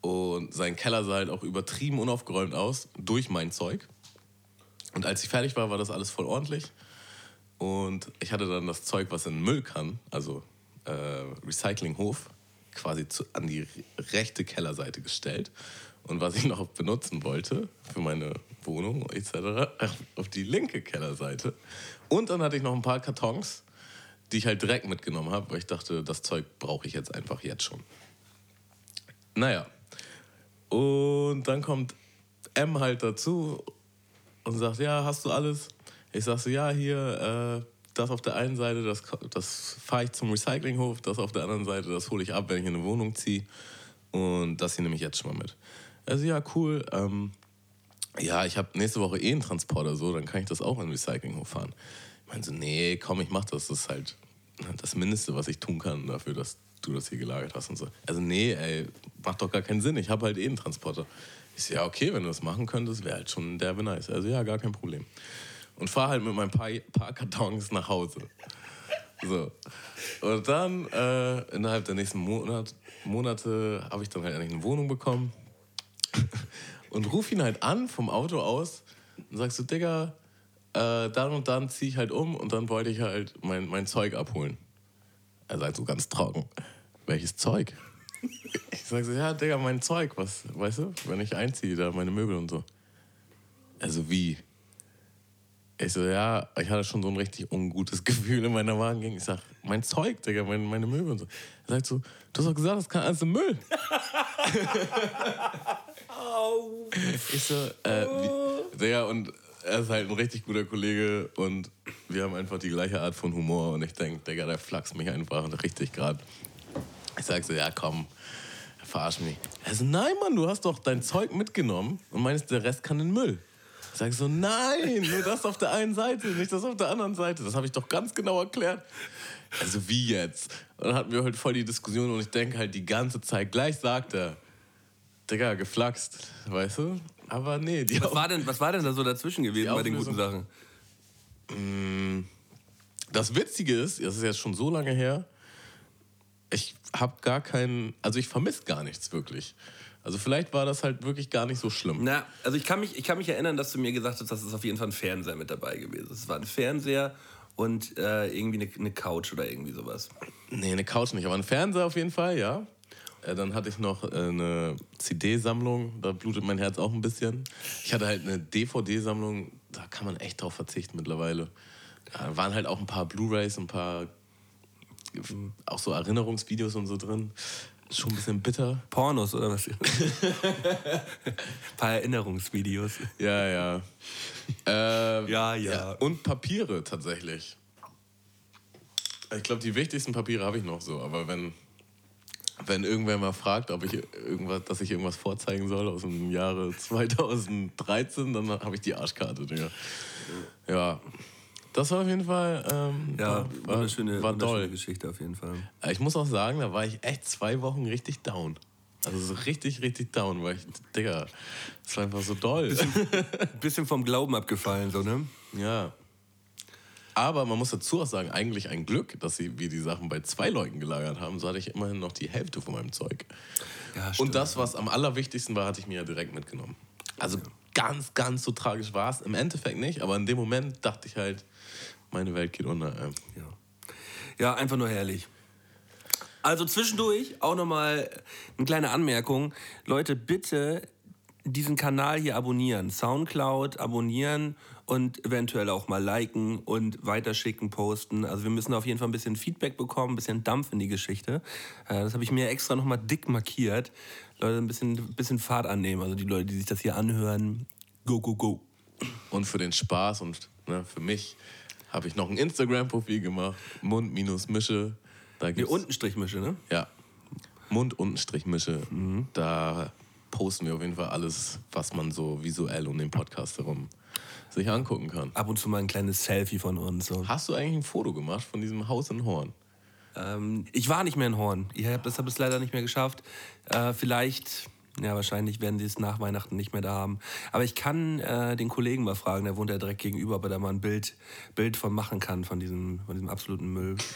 Und sein Keller sah halt auch übertrieben unaufgeräumt aus durch mein Zeug. Und als ich fertig war, war das alles voll ordentlich. Und ich hatte dann das Zeug, was in den Müll kann, also äh, Recyclinghof, quasi zu, an die rechte Kellerseite gestellt. Und was ich noch benutzen wollte für meine Wohnung etc., auf die linke Kellerseite. Und dann hatte ich noch ein paar Kartons, die ich halt direkt mitgenommen habe, weil ich dachte, das Zeug brauche ich jetzt einfach jetzt schon. Naja. Und dann kommt M halt dazu und sagt, ja, hast du alles? Ich sag so, ja, hier, äh, das auf der einen Seite, das, das fahre ich zum Recyclinghof, das auf der anderen Seite, das hole ich ab, wenn ich in eine Wohnung ziehe. Und das hier nehme ich jetzt schon mal mit. Also ja, cool. Ähm, ja, ich habe nächste Woche eh einen Transporter so, dann kann ich das auch in den Recyclinghof fahren. Ich meine so, nee, komm, ich mach das. Das ist halt das Mindeste, was ich tun kann dafür, dass du das hier gelagert hast und so. Also nee, ey, macht doch gar keinen Sinn. Ich habe halt eh einen Transporter. Ich so, ja, okay, wenn du das machen könntest, wäre halt schon derbe nice. Also ja, gar kein Problem. Und fahre halt mit meinen paar, paar Kartons nach Hause. So. Und dann, äh, innerhalb der nächsten Monat, Monate, habe ich dann halt eine Wohnung bekommen. Und ruf ihn halt an vom Auto aus und sagst so, Digga, äh, dann und dann ziehe ich halt um und dann wollte ich halt mein, mein Zeug abholen. Er sagt so ganz trocken, welches Zeug? Ich sag so, ja, Digga, mein Zeug, was, weißt du, wenn ich einziehe, da meine Möbel und so. Also wie? Ich so, ja, ich hatte schon so ein richtig ungutes Gefühl in meiner Wagen. Ich sag, mein Zeug, Digga, meine, meine Möbel und so. Er sagt so, du hast doch gesagt, das kann alles im Müll. ich so, äh, wie, Digga, und er ist halt ein richtig guter Kollege und wir haben einfach die gleiche Art von Humor und ich denke, Digga, der flachst mich einfach richtig gerade. Ich sag so, ja komm, verarsch mich. Er so, nein Mann, du hast doch dein Zeug mitgenommen und meinst, der Rest kann in den Müll. Ich sag so, nein, nur das auf der einen Seite, nicht das auf der anderen Seite. Das habe ich doch ganz genau erklärt. Also wie jetzt? Und dann hatten wir halt voll die Diskussion und ich denke halt die ganze Zeit, gleich sagt er, Digga, geflaxt, weißt du? Aber nee, die Was war denn, was war denn da so dazwischen gewesen bei den guten Sachen? Mm, Das Witzige ist, das ist jetzt schon so lange her, ich habe gar keinen, also ich vermisse gar nichts wirklich. Also vielleicht war das halt wirklich gar nicht so schlimm. Na, also ich kann, mich, ich kann mich erinnern, dass du mir gesagt hast, dass es auf jeden Fall ein Fernseher mit dabei gewesen ist. Es war ein Fernseher und äh, irgendwie eine, eine Couch oder irgendwie sowas. Nee, eine Couch nicht, aber ein Fernseher auf jeden Fall, ja. Äh, Dann hatte ich noch äh, eine CD-Sammlung, da blutet mein Herz auch ein bisschen. Ich hatte halt eine DVD-Sammlung, da kann man echt drauf verzichten mittlerweile. Da waren halt auch ein paar Blu-Rays, ein paar auch so Erinnerungsvideos und so drin. Ist schon ein bisschen bitter. Pornos oder was? ein paar Erinnerungsvideos. Ja, ja. Äh, Ja, ja. Und Papiere tatsächlich. Ich glaube, die wichtigsten Papiere habe ich noch so, aber wenn, wenn irgendwer mal fragt, ob ich irgendwas, dass ich irgendwas vorzeigen soll aus dem Jahre 2013, dann habe ich die Arschkarte, Digga. Ja. Das war auf jeden Fall ähm, Ja, war, wunderschöne, war wunderschöne. Geschichte auf jeden Fall. Ich muss auch sagen, da war ich echt zwei Wochen richtig down. Also so richtig, richtig down, weil ich, Digga, das war einfach so doll. Bisschen vom Glauben abgefallen, so, ne? Ja. Aber man muss dazu auch sagen, eigentlich ein Glück, dass sie, wir die Sachen bei zwei Leuten gelagert haben. So hatte ich immerhin noch die Hälfte von meinem Zeug. Ja, Und das, was am allerwichtigsten war, hatte ich mir ja direkt mitgenommen. Also ganz, ganz so tragisch war es im Endeffekt nicht, aber in dem Moment dachte ich halt, meine Welt geht unter. Ey. Ja. ja, einfach nur herrlich. Also zwischendurch auch nochmal eine kleine Anmerkung. Leute, bitte diesen Kanal hier abonnieren. Soundcloud abonnieren und eventuell auch mal liken und weiterschicken, posten. Also wir müssen auf jeden Fall ein bisschen Feedback bekommen, ein bisschen Dampf in die Geschichte. Äh, Das habe ich mir extra nochmal dick markiert. Leute, ein bisschen, bisschen Fahrt annehmen. Also die Leute, die sich das hier anhören, go, go, go. Und für den Spaß und ne, für mich habe ich noch ein Instagram-Profil gemacht, Mund-Mische. Da Hier gibt's unten Strichmische, ne? Ja. Mund-Mische. Da posten wir auf jeden Fall alles, was man so visuell um den Podcast herum sich angucken kann. Ab und zu mal ein kleines Selfie von uns. So. Hast du eigentlich ein Foto gemacht von diesem Haus in Horn? Ähm, ich war nicht mehr in Horn. Ich habe das hab es leider nicht mehr geschafft. Äh, vielleicht, ja, wahrscheinlich werden sie es nach Weihnachten nicht mehr da haben. Aber ich kann äh, den Kollegen mal fragen, der wohnt ja direkt gegenüber, ob er da mal ein Bild, Bild von machen kann, von diesem, von diesem absoluten Müll.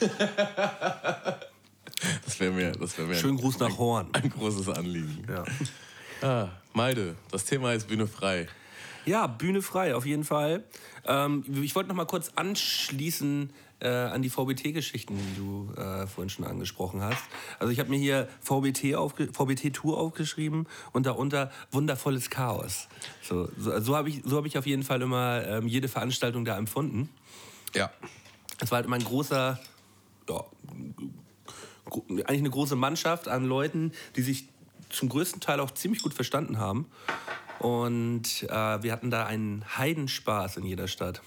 Das wäre mir, das wär mir Schönen Gruß nach Horn. ein großes Anliegen. Ja. Ah, Malde, das Thema ist Bühne frei. Ja, Bühne frei, auf jeden Fall. Ähm, ich wollte noch mal kurz anschließen äh, an die VBT-Geschichten, die du äh, vorhin schon angesprochen hast. Also ich habe mir hier VBT, aufge VBT Tour aufgeschrieben und darunter wundervolles Chaos. So, so, so habe ich, so hab ich auf jeden Fall immer ähm, jede Veranstaltung da empfunden. Ja. Es war halt immer ein großer, ja, eigentlich eine große Mannschaft an Leuten, die sich zum größten Teil auch ziemlich gut verstanden haben. Und äh, wir hatten da einen Heidenspaß in jeder Stadt.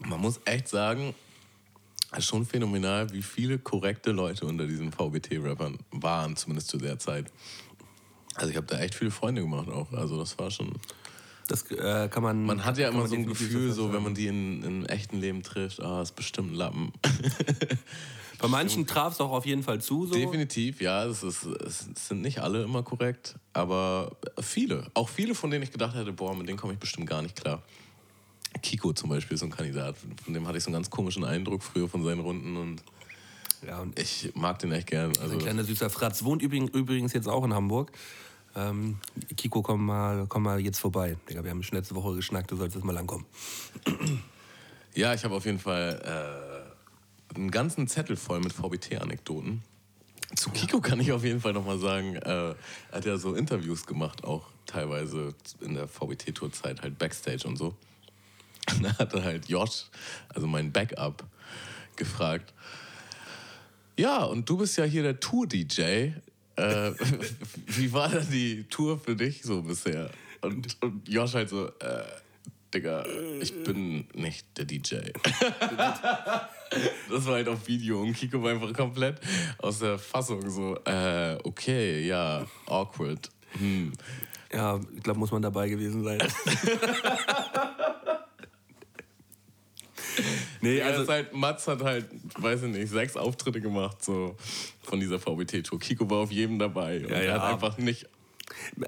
Man muss echt sagen, ist schon phänomenal, wie viele korrekte Leute unter diesen VBT-Rappern waren, zumindest zu der Zeit. Also ich habe da echt viele Freunde gemacht auch. Also das war schon. Das äh, kann man. Man hat ja immer so ein Gefühl, so wenn man die in, im echten Leben trifft, ah, ist bestimmt ein Lappen. Bei manchen traf es auch auf jeden Fall zu. So. Definitiv, ja. Es, ist, es sind nicht alle immer korrekt, aber viele. Auch viele, von denen ich gedacht hätte, boah, mit denen komme ich bestimmt gar nicht klar. Kiko zum Beispiel ist so ein Kandidat. Von dem hatte ich so einen ganz komischen Eindruck früher von seinen Runden und Ja, und ich mag den echt gern. Also, ein kleiner süßer Fratz wohnt übrigens, jetzt auch in Hamburg. Ähm, Kiko, komm mal, komm mal jetzt vorbei. Digga, wir haben schon letzte Woche geschnackt, du solltest jetzt mal langkommen. ja, ich habe auf jeden Fall äh, einen ganzen Zettel voll mit VBT-Anekdoten. Zu Kiko kann ich auf jeden Fall nochmal sagen, äh, er hat ja so Interviews gemacht, auch teilweise in der VBT-Tourzeit, halt Backstage und so. Und da hat er halt Josh, also mein Backup, gefragt, ja, und du bist ja hier der Tour-DJ. Äh, wie war denn die Tour für dich so bisher? Und, und Josh halt so, äh, Digga, ich bin nicht der DJ. das war halt auf Video und Kiko war einfach komplett aus der Fassung so, äh, okay, ja, awkward. Hm. Ja, ich glaube, muss man dabei gewesen sein. Nee, Ja, also also halt, Mats hat halt, weiß ich nicht, sechs Auftritte gemacht so von dieser VBT-Tour. Kiko war auf jedem dabei und Ja, er ja. hat einfach nicht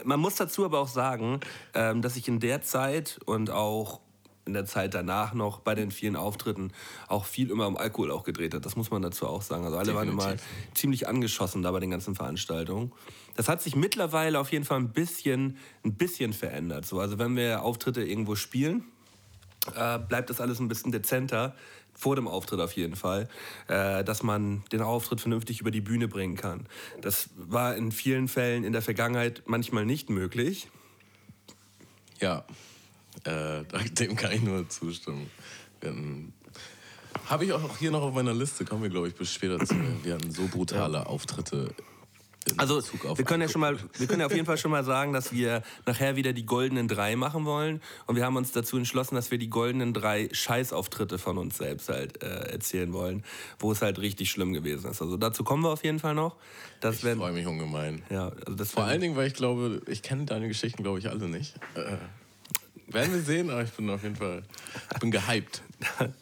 Man muss dazu aber auch sagen, ähm, dass ich in der Zeit und auch in der Zeit danach noch bei den vielen Auftritten auch viel immer um Alkohol auch gedreht hat. Das muss man dazu auch sagen. Also alle waren immer Definitiv. ziemlich angeschossen da bei den ganzen Veranstaltungen. Das hat sich mittlerweile auf jeden Fall ein bisschen, ein bisschen verändert. So, also wenn wir Auftritte irgendwo spielen, äh, bleibt das alles ein bisschen dezenter vor dem Auftritt auf jeden Fall, äh, dass man den Auftritt vernünftig über die Bühne bringen kann. Das war in vielen Fällen in der Vergangenheit manchmal nicht möglich. Ja, äh, dem kann ich nur zustimmen. Habe ich auch hier noch auf meiner Liste, kommen wir, glaube ich, bis später zu. Wir hatten so brutale Auftritte. Also wir können ja schon mal, wir können ja auf jeden Fall schon mal sagen, dass wir nachher wieder die goldenen drei machen wollen. Und wir haben uns dazu entschlossen, dass wir die goldenen drei Scheißauftritte von uns selbst halt äh, erzählen wollen, wo es halt richtig schlimm gewesen ist. Also dazu kommen wir auf jeden Fall noch. Das Ich freue mich ungemein. ja, also das Vor allen Dingen, weil ich glaube, ich kenne deine Geschichten, glaube ich, alle nicht. Äh, werden wir sehen, aber ich bin auf jeden Fall ich bin gehypt.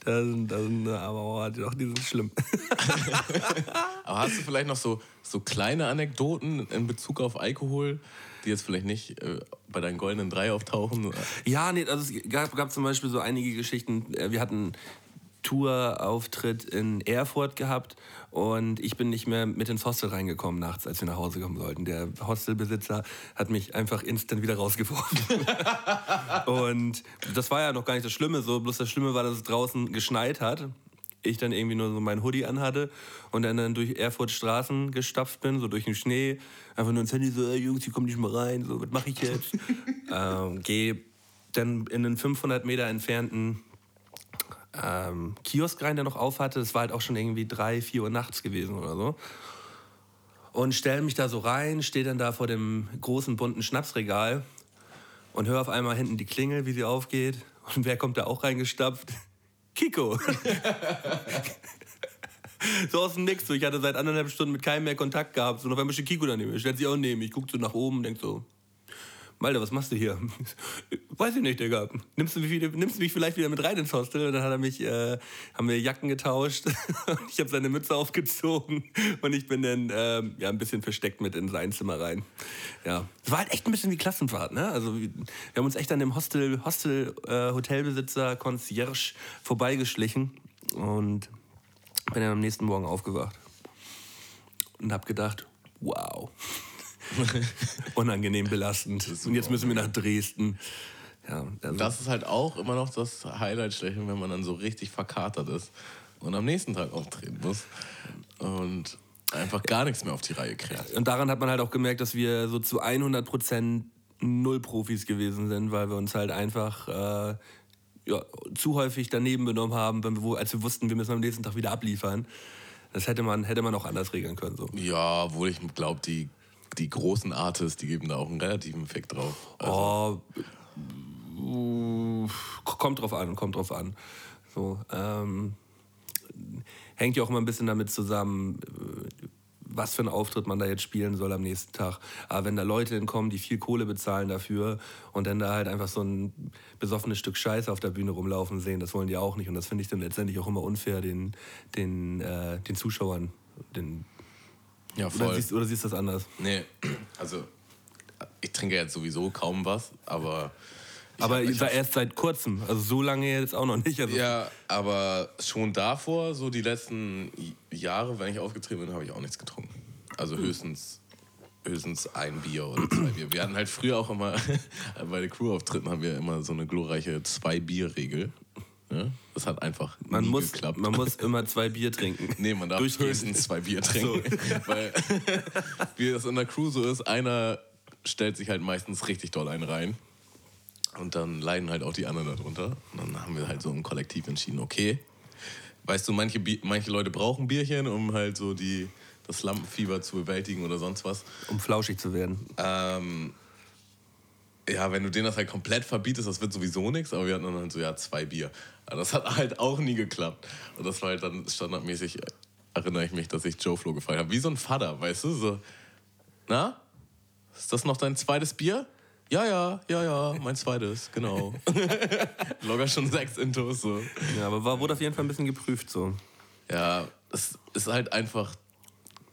Das sind, das sind, aber oh, doch, die sind schlimm. Aber hast du vielleicht noch so, so kleine Anekdoten in Bezug auf Alkohol, die jetzt vielleicht nicht äh, bei deinen goldenen drei auftauchen? Ja, nee, also es gab, gab zum Beispiel so einige Geschichten. Äh, Wir hatten Tourauftritt in Erfurt gehabt und ich bin nicht mehr mit ins Hostel reingekommen nachts, als wir nach Hause kommen sollten. Der Hostelbesitzer hat mich einfach instant wieder rausgeworfen. und das war ja noch gar nicht das Schlimme so, bloß das Schlimme war, dass es draußen geschneit hat. Ich dann irgendwie nur so mein Hoodie anhatte und dann, dann durch Erfurt Straßen gestapft bin, so durch den Schnee. Einfach nur ins Handy so, ey, Jungs, hier kommt nicht mal rein, so, was mache ich jetzt? ähm, geh dann in einen 500 Meter entfernten ähm, Kiosk rein, der noch auf hatte. Es war halt auch schon irgendwie drei, vier Uhr nachts gewesen oder so. Und stelle mich da so rein, stehe dann da vor dem großen bunten Schnapsregal und höre auf einmal hinten die Klingel, wie sie aufgeht. Und wer kommt da auch reingestapft? Kiko. so aus dem Nix. So, ich hatte seit anderthalb Stunden mit keinem mehr Kontakt gehabt. So, und auf einmal steht Kiko daneben. mir. Stellt sich auch mich. Ich gucke so nach oben und denk so, Malte, was machst du hier? Weiß ich nicht, Digga. Nimmst du, mich wieder, nimmst du mich vielleicht wieder mit rein ins Hostel? Und dann hat er mich, äh, haben wir Jacken getauscht. ich habe seine Mütze aufgezogen und ich bin dann ähm, ja, ein bisschen versteckt mit in sein Zimmer rein. Ja. Es war halt echt ein bisschen wie Klassenfahrt, ne? Also wir wir haben uns echt an dem Hostel, Hostel äh, Hotelbesitzer, Concierge vorbeigeschlichen und bin dann am nächsten Morgen aufgewacht und habe gedacht, wow. Unangenehm belastend. Und jetzt müssen wir nach Dresden. Ja, also, Das ist halt auch immer noch das Highlight schlechthin, wenn man dann so richtig verkatert ist und am nächsten Tag auftreten muss. Und einfach gar nichts mehr auf die Reihe kriegt. Und daran hat man halt auch gemerkt, dass wir so zu 100 Prozent null Profis gewesen sind, weil wir uns halt einfach äh, ja, zu häufig daneben benommen haben, wenn wir, als wir wussten, wir müssen am nächsten Tag wieder abliefern. Das hätte man, hätte man auch anders regeln können. So. Ja, obwohl ich glaube, die, die großen Artists, die geben da auch einen relativen Effekt drauf. Also, Oh, kommt drauf an, kommt drauf an. So, ähm, hängt ja auch immer ein bisschen damit zusammen, äh, was für einen Auftritt man da jetzt spielen soll am nächsten Tag. Aber wenn da Leute hinkommen, die viel Kohle bezahlen dafür und dann da halt einfach so ein besoffenes Stück Scheiße auf der Bühne rumlaufen sehen, das wollen die auch nicht. Und das finde ich dann letztendlich auch immer unfair den, den, äh, den Zuschauern. Den, ja, oder, voll. siehst, oder siehst du das anders? Nee, also ich trinke jetzt sowieso kaum was, aber. ich Aber hab- ich war hab- erst seit kurzem, also so lange jetzt auch noch nicht. Also Ja, aber schon davor, so die letzten Jahre, wenn ich aufgetreten bin, habe ich auch nichts getrunken. Also höchstens, höchstens ein Bier oder zwei Bier. Wir hatten halt früher auch immer, bei den Crew-Auftritten haben wir immer so eine glorreiche Zwei-Bier-Regel. Ja? Das hat einfach man, nie muss, geklappt. man muss immer zwei Bier trinken. Nee, man darf höchstens zwei Bier trinken. Weil, wie das in der Crew so ist, einer stellt sich halt meistens richtig doll einen rein. Und dann leiden halt auch die anderen darunter. Und dann haben wir halt so im Kollektiv entschieden, okay, weißt du, manche, manche Leute brauchen Bierchen, um halt so die, das Lampenfieber zu bewältigen oder sonst was. Um flauschig zu werden. Ähm, ja, wenn du denen das halt komplett verbietest, das wird sowieso nichts, aber wir hatten dann halt so, ja, zwei Bier. Aber das hat halt auch nie geklappt. Und das war halt dann standardmäßig, äh, erinnere ich mich, dass ich Joe Flo gefragt habe. Wie so ein Vater, weißt du? So, na? Ist das noch dein zweites Bier? Ja, ja, ja, ja, mein zweites, genau. Locker schon sechs Intos, so. Ja, aber war, wurde auf jeden Fall ein bisschen geprüft so. Ja, es ist halt einfach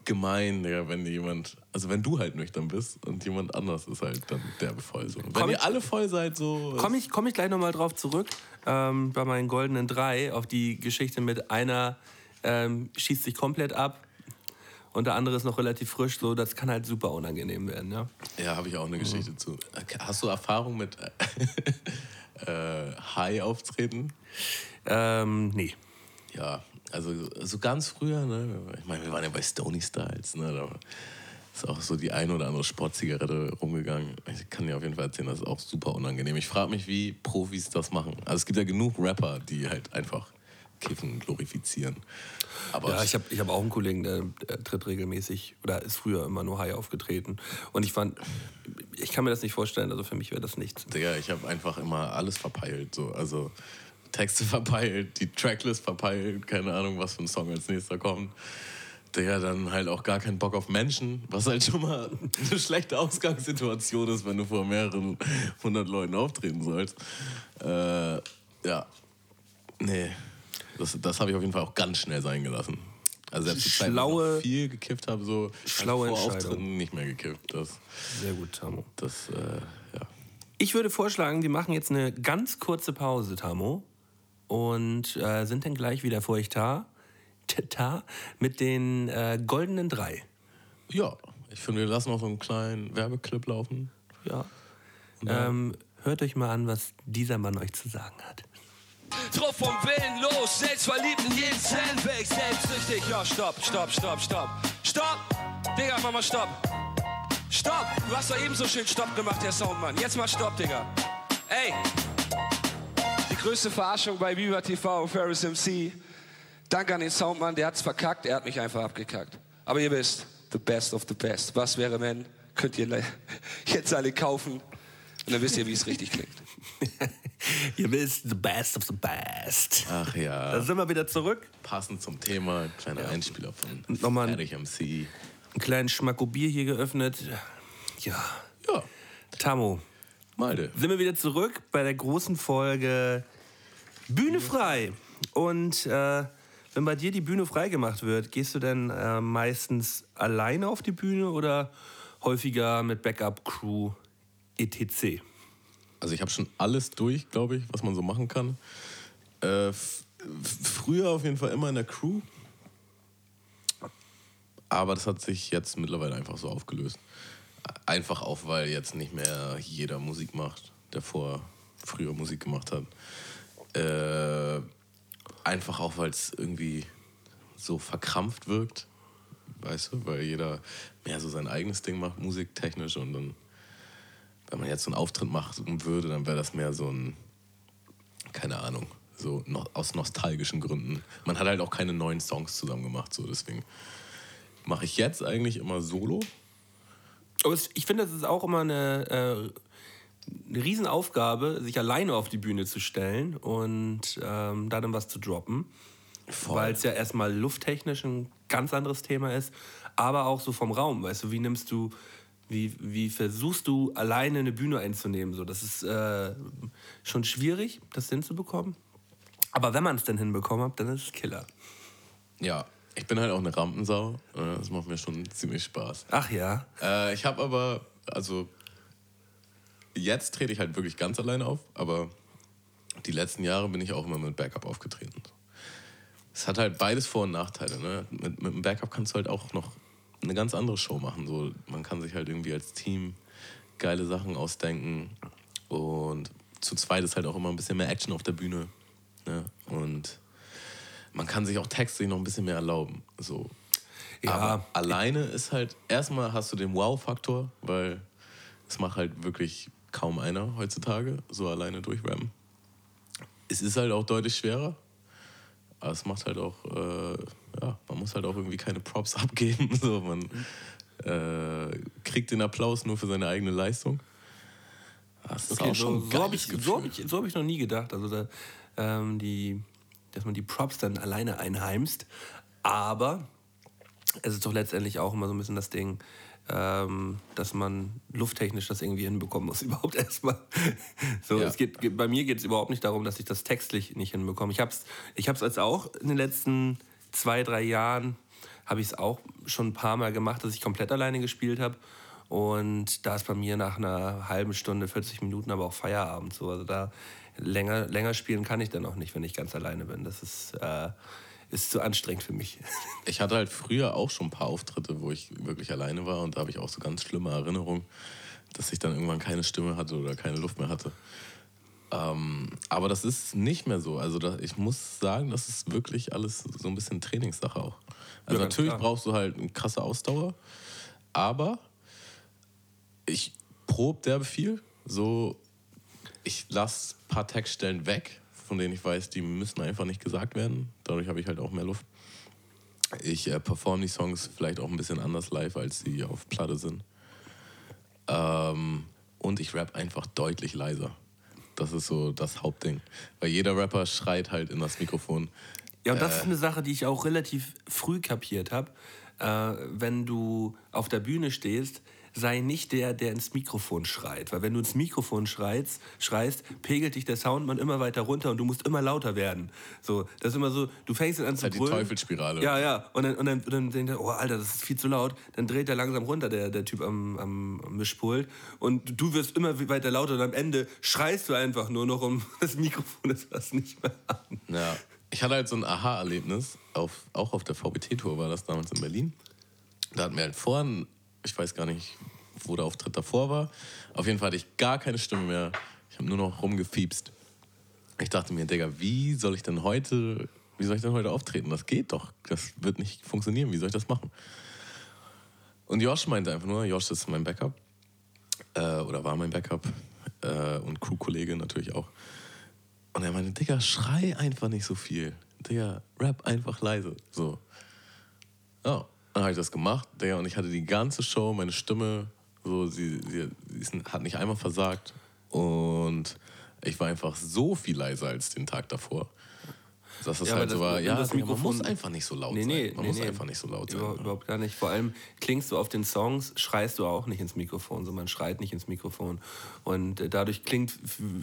gemein, Digga, wenn jemand, also wenn du halt nüchtern bist und jemand anders ist halt dann derbe voll so. Wenn Komm ihr ich- alle voll seid, so. Komme ich, komm ich gleich nochmal drauf zurück, ähm, bei meinen goldenen drei, auf die Geschichte mit einer ähm, schießt sich komplett ab und der andere ist noch relativ frisch, so, das kann halt super unangenehm werden, ja. Ja, habe ich auch eine Geschichte zu. Hast du Erfahrung mit äh, High auftreten? Ähm, nee. Ja, also so ganz früher, ne? Ich meine, wir waren ja bei Stony Styles, ne? Da ist auch so die eine oder andere Sportzigarette rumgegangen. Ich kann dir auf jeden Fall erzählen, das ist auch super unangenehm. Ich frage mich, wie Profis das machen. Also es gibt ja genug Rapper, die halt einfach Kiffen glorifizieren. Aber Ja, ich habe ich hab auch einen Kollegen, der, der tritt regelmäßig oder ist früher immer nur high aufgetreten. Und ich fand, ich kann mir das nicht vorstellen, also für mich wäre das nichts. Digga, ich habe einfach immer alles verpeilt. So. Also Texte verpeilt, die Tracklist verpeilt, keine Ahnung, was für ein Song als nächster kommt. Digga, dann halt auch gar keinen Bock auf Menschen, was halt schon mal eine schlechte Ausgangssituation ist, wenn du vor mehreren hundert Leuten auftreten sollst. Äh, ja, nee, das, das habe ich auf jeden Fall auch ganz schnell sein gelassen. Also selbst die Zeit, wo ich Schlaue- viel gekifft habe, so schlaue vor. Auftritten nicht mehr gekifft. Das, Sehr gut, Tamo. das äh, ja. Ich würde vorschlagen, wir machen jetzt eine ganz kurze Pause, Tamo. Und äh, sind dann gleich wieder für euch da, da mit den äh, goldenen drei. Ja, ich finde, wir lassen noch so einen kleinen Werbeclip laufen. Ja. Ähm, hört euch mal an, was dieser Mann euch zu sagen hat. Drauf vom Willen los, selbstverliebt in jeden weg, selbstsüchtig. Ja, stopp, stopp, stopp, stopp. Stopp! Digga, mach mal stopp. Stopp! Du hast doch eben so schön Stopp gemacht, Herr Soundmann. Jetzt mal Stopp, Digga. Ey! Größte Verarschung bei Viva TV und Ferris MC. Danke an den Soundmann, der hat's verkackt, er hat mich einfach abgekackt. Aber ihr wisst, the best of the best. Was wäre wenn? Könnt ihr jetzt alle kaufen. Und dann wisst ihr, wie es richtig klingt. Ihr wisst, the best of the best. Ach ja, Da sind wir wieder zurück. passend zum Thema, kleiner Einspieler von Nochmal ein- Erich MC. Einen kleinen Schmacko Bier hier geöffnet. Ja. Ja, Tamo, Malde. sind wir wieder zurück bei der großen Folge Bühne frei. Und äh, wenn bei dir die Bühne frei gemacht wird, gehst du denn äh, meistens alleine auf die Bühne oder häufiger mit Backup-Crew etc.? Also ich habe schon alles durch, glaube ich, was man so machen kann. Äh, früher auf jeden Fall immer in der Crew. Aber das hat sich jetzt mittlerweile einfach so aufgelöst. Einfach auch, weil jetzt nicht mehr jeder Musik macht, der vor früher Musik gemacht hat. Äh, Einfach auch, weil es irgendwie so verkrampft wirkt. Weißt du, weil jeder mehr so sein eigenes Ding macht, musiktechnisch. Und dann, wenn man jetzt so einen Auftritt machen würde, dann wäre das mehr so ein, keine Ahnung, so no, aus nostalgischen Gründen. Man hat halt auch keine neuen Songs zusammen gemacht, so deswegen mache ich jetzt eigentlich immer Solo. Aber ich finde, das ist auch immer eine, äh, eine Riesenaufgabe, sich alleine auf die Bühne zu stellen und ähm, da dann was zu droppen. Weil es ja erstmal lufttechnisch ein ganz anderes Thema ist, aber auch so vom Raum. Weißt du, wie nimmst du, wie, wie versuchst du alleine eine Bühne einzunehmen? So, das ist äh, schon schwierig, das hinzubekommen. Aber wenn man es dann hinbekommen hat, dann ist es Killer. Ja, ich bin halt auch eine Rampensau. äh, Das macht mir schon ziemlich Spaß. Ach ja. Äh, ich habe aber, also jetzt trete ich halt wirklich ganz alleine auf, aber die letzten Jahre bin ich auch immer mit Backup aufgetreten. Es hat halt beides Vor- und Nachteile. Ne? Mit, mit dem Backup kannst du halt auch noch eine ganz andere Show machen. So, man kann sich halt irgendwie als Team geile Sachen ausdenken und zu zweit ist halt auch immer ein bisschen mehr Action auf der Bühne. Ne? Und man kann sich auch textlich noch ein bisschen mehr erlauben. So. Ja. Aber alleine ist halt, erstmal hast du den Wow-Faktor, weil es macht halt wirklich kaum einer heutzutage, so alleine durchrappen. Es ist halt auch deutlich schwerer, aber es macht halt auch, äh, ja, man muss halt auch irgendwie keine Props abgeben. So, man äh, kriegt den Applaus nur für seine eigene Leistung. Das ist Okay, auch schon so, so habe ich, so hab ich, so hab ich noch nie gedacht. Also, da, ähm, die, dass man die Props dann alleine einheimst. Aber es ist doch letztendlich auch immer so ein bisschen das Ding, ähm, dass man lufttechnisch das irgendwie hinbekommen muss. Überhaupt erstmal. So, Ja. es geht, bei mir geht es überhaupt nicht darum, dass ich das textlich nicht hinbekomme. Ich habe es ich hab's als auch in den letzten zwei, drei Jahren, habe ich es auch schon ein paar Mal gemacht, dass ich komplett alleine gespielt habe. Und da ist bei mir nach einer halben Stunde, 40 Minuten aber auch Feierabend. So. Also da länger, länger spielen kann ich dann auch nicht, wenn ich ganz alleine bin. Das ist, äh, ist zu anstrengend für mich. Ich hatte halt früher auch schon ein paar Auftritte, wo ich wirklich alleine war und da habe ich auch so ganz schlimme Erinnerungen, dass ich dann irgendwann keine Stimme hatte oder keine Luft mehr hatte. Ähm, aber das ist nicht mehr so. Also da, ich muss sagen, das ist wirklich alles so ein bisschen Trainingssache auch. Also Ja, natürlich klar. brauchst du halt eine krasse Ausdauer, aber ich prob derbe viel. So, ich lasse ein paar Textstellen weg, von denen ich weiß, die müssen einfach nicht gesagt werden. Dadurch habe ich halt auch mehr Luft. Ich äh, performe die Songs vielleicht auch ein bisschen anders live, als sie auf Platte sind. Ähm, und ich rap einfach deutlich leiser. Das ist so das Hauptding. Weil jeder Rapper schreit halt in das Mikrofon. Ja, und das Äh. ist eine Sache, die ich auch relativ früh kapiert habe. Äh, wenn du auf der Bühne stehst, sei nicht der, der ins Mikrofon schreit. Weil wenn du ins Mikrofon schreist, schreist, pegelt dich der Soundmann immer weiter runter und du musst immer lauter werden. So, das ist immer so, du fängst dann an zu halt die brüllen. Teufelsspirale. Ja, ja. Und dann, und dann, und dann denkt er, oh Alter, das ist viel zu laut. Dann dreht er langsam runter, der, der Typ am, am am Mischpult. Und du wirst immer weiter lauter und am Ende schreist du einfach nur noch um das Mikrofon, das passt nicht mehr an. Ja. Ich hatte halt so ein Aha-Erlebnis, auf, auch auf der VBT-Tour war das damals in Berlin. Da hatten wir halt vorhin, ich weiß gar nicht, wo der Auftritt davor war. Auf jeden Fall hatte ich gar keine Stimme mehr. Ich habe nur noch rumgefiebst. Ich dachte mir, Digga, wie soll ich denn heute, wie soll ich denn heute auftreten? Das geht doch. Das wird nicht funktionieren. Wie soll ich das machen? Und Josh meinte einfach nur, Josh ist mein Backup. Äh, oder war mein Backup. Äh, und Crew-Kollege natürlich auch. Und er meinte, Digga, schrei einfach nicht so viel. Digga, rap einfach leise. So. Ja, dann habe ich das gemacht, Digga, und ich hatte die ganze Show, meine Stimme, so, sie, sie, sie hat nicht einmal versagt. Und ich war einfach so viel leiser als den Tag davor. Dass das Ja, halt so war, ja, das Digga, man Mikrofon- muss einfach nicht so laut Nee, sein. nee, man nee, muss nee. einfach nicht so laut sein. Über, überhaupt gar nicht. Vor allem klingst du auf den Songs, schreist du auch nicht ins Mikrofon, so man schreit nicht ins Mikrofon. Und äh, dadurch klingt,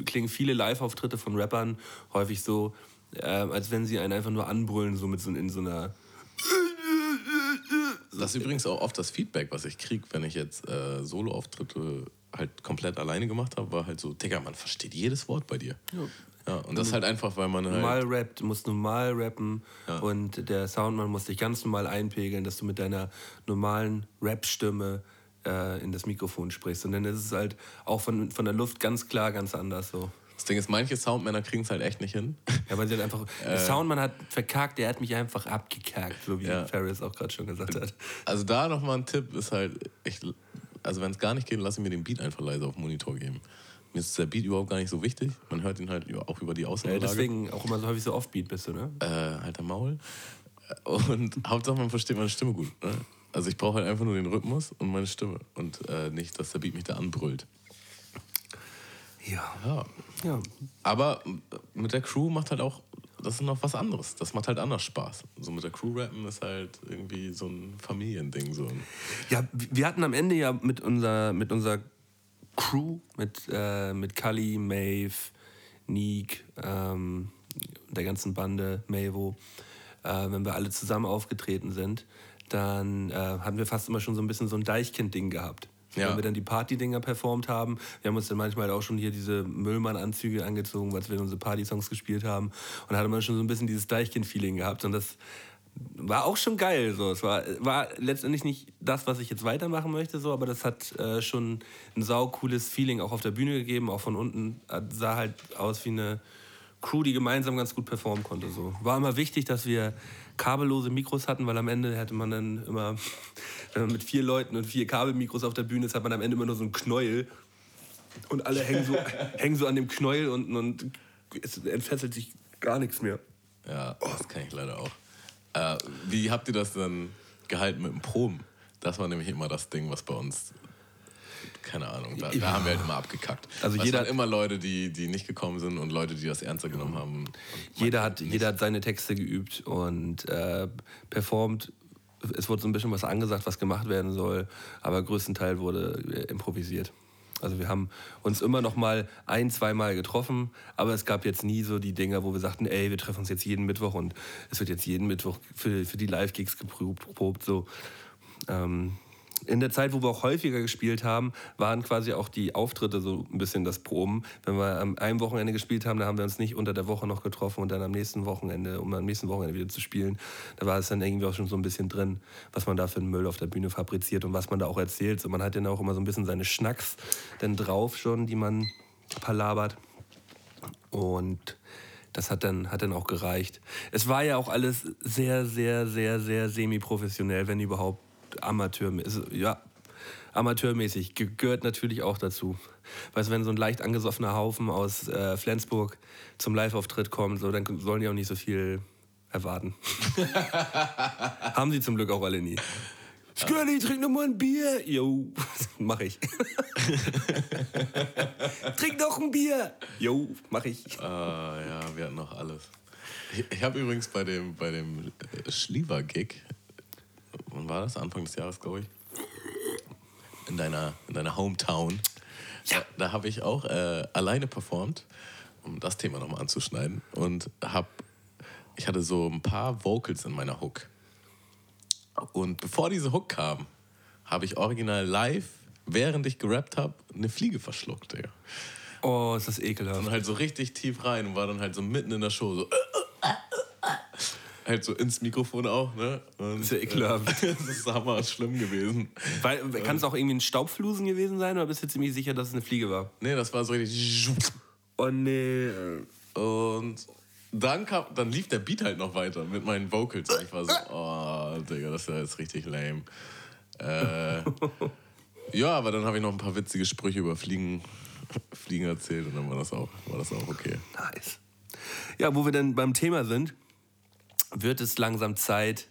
klingen viele Live-Auftritte von Rappern häufig so, äh, als wenn sie einen einfach nur anbrüllen, so mit so in so einer. Das ist übrigens auch oft das Feedback, was ich kriege, wenn ich jetzt äh, Solo-Auftritte halt komplett alleine gemacht habe, war halt so, Digga, man versteht jedes Wort bei dir. Ja, und das ist halt einfach, weil man halt... Normal rappt, musst normal rappen und der Soundmann muss dich ganz normal einpegeln, dass du mit deiner normalen Rap-Stimme äh, in das Mikrofon sprichst. Und dann ist es halt auch von, von der Luft ganz klar ganz anders so. Das Ding ist, manche Soundmänner kriegen es halt echt nicht hin. Ja, weil sie halt einfach. der Soundmann hat verkackt, der hat mich einfach abgekackt, so wie Ja. Ferris auch gerade schon gesagt hat. Also da nochmal ein Tipp ist halt, ich, also wenn es gar nicht geht, lass ich mir den Beat einfach leise auf den Monitor geben. Mir ist der Beat überhaupt gar nicht so wichtig. Man hört ihn halt auch über die Ja, Außenlage. deswegen auch immer so häufig so Offbeat bist du, ne? äh, halt der Maul. Und Hauptsache man versteht meine Stimme gut. Ne? Also ich brauche halt einfach nur den Rhythmus und meine Stimme. Und äh, nicht, dass der Beat mich da anbrüllt. Ja. Ja. Ja. Aber mit der Crew macht halt auch, das ist noch was anderes. Das macht halt anders Spaß. So mit der Crew rappen ist halt irgendwie so ein Familiending. So ein Ja, wir hatten am Ende ja mit unserer, mit unserer Crew, mit, äh, mit Kali, Maeve, Neek, ähm, der ganzen Bande, Mavo, äh, wenn wir alle zusammen aufgetreten sind, dann äh, hatten wir fast immer schon so ein bisschen so ein Deichkind-Ding gehabt. Ja. Wenn wir dann die Party-Dinger performt haben, wir haben uns dann manchmal auch schon hier diese Müllmann-Anzüge angezogen, als wir unsere Party-Songs gespielt haben. Und da hatte man schon so ein bisschen dieses Deichkind-Feeling gehabt. Und das war auch schon geil. So. Es war, war letztendlich nicht das, was ich jetzt weitermachen möchte, so, aber das hat äh, schon ein saucooles Feeling auch auf der Bühne gegeben. Auch von unten äh, sah halt aus wie eine Crew, die gemeinsam ganz gut performen konnte. So. War immer wichtig, dass wir kabellose Mikros hatten, weil am Ende hätte man dann immer, man mit vier Leuten und vier Kabelmikros auf der Bühne ist, hat man am Ende immer nur so einen Knäuel. Und alle hängen so, hängen so an dem Knäuel und, und es entfesselt sich gar nichts mehr. Ja, das kann ich leider auch. Äh, wie habt ihr das dann gehalten mit dem Proben? Das war nämlich immer das Ding, was bei uns, keine Ahnung, da, da haben wir halt immer abgekackt. Also Weil es jeder- waren immer Leute, die, die nicht gekommen sind und Leute, die das ernster genommen haben. Und Jeder hat, nicht. jeder hat seine Texte geübt und äh, performt. Es wurde so ein bisschen was angesagt, was gemacht werden soll, aber größtenteils wurde äh, improvisiert. Also wir haben uns immer noch mal ein, zweimal getroffen, aber es gab jetzt nie so die Dinger, wo wir sagten, ey, wir treffen uns jetzt jeden Mittwoch und es wird jetzt jeden Mittwoch für, für die Live-Gigs geprobt. So. Ähm, in der Zeit, wo wir auch häufiger gespielt haben, waren quasi auch die Auftritte so ein bisschen das Proben. Wenn wir am einem Wochenende gespielt haben, da haben wir uns nicht unter der Woche noch getroffen und dann am nächsten Wochenende, um am nächsten Wochenende wieder zu spielen. Da war es dann irgendwie auch schon so ein bisschen drin, was man da für einen Müll auf der Bühne fabriziert und was man da auch erzählt. So, man hat dann auch immer so ein bisschen seine Schnacks dann drauf schon, die man palabert. Und das hat dann, hat dann auch gereicht. Es war ja auch alles sehr, sehr, sehr, sehr semi-professionell, wenn überhaupt amateurmäßig. Ja, amateurmäßig Ge- gehört natürlich auch dazu. Weißt du, wenn so ein leicht angesoffener Haufen aus äh, Flensburg zum Live-Auftritt kommt, so, dann sollen die auch nicht so viel erwarten. Haben sie zum Glück auch alle nie. Skirly, trink noch mal ein Bier. Jo, mach ich. trink noch ein Bier. Jo, mach ich. Ah, ja, wir hatten noch alles. Ich, ich habe übrigens bei dem, bei dem Schliever-Gig, wann war das? Anfang des Jahres, glaube ich. In deiner, in deiner Hometown. Ja. Da, da habe ich auch äh, alleine performt, um das Thema nochmal anzuschneiden. Und hab, ich hatte so ein paar Vocals in meiner Hook. Und bevor diese Hook kam, habe ich original live, während ich gerappt habe, eine Fliege verschluckt, Digga. Oh, ist das ekelhaft. Und halt so richtig tief rein und war dann halt so mitten in der Show so. Halt so ins Mikrofon auch, ne? Und, Ist ja ekelhaft. äh, das ist hammer schlimm gewesen. Weil, kann es auch irgendwie ein Staubflusen gewesen sein oder bist du ziemlich sicher, dass es eine Fliege war? Nee, das war so richtig. Oh nee. Und dann, kam, dann lief der Beat halt noch weiter mit meinen Vocals. Und ich war so, oh, Digga, das ist ja jetzt richtig lame. Äh, ja, aber dann habe ich noch ein paar witzige Sprüche über Fliegen, Fliegen erzählt und dann war das auch, war das auch okay. Nice. Ja, wo wir dann beim Thema sind, wird es langsam Zeit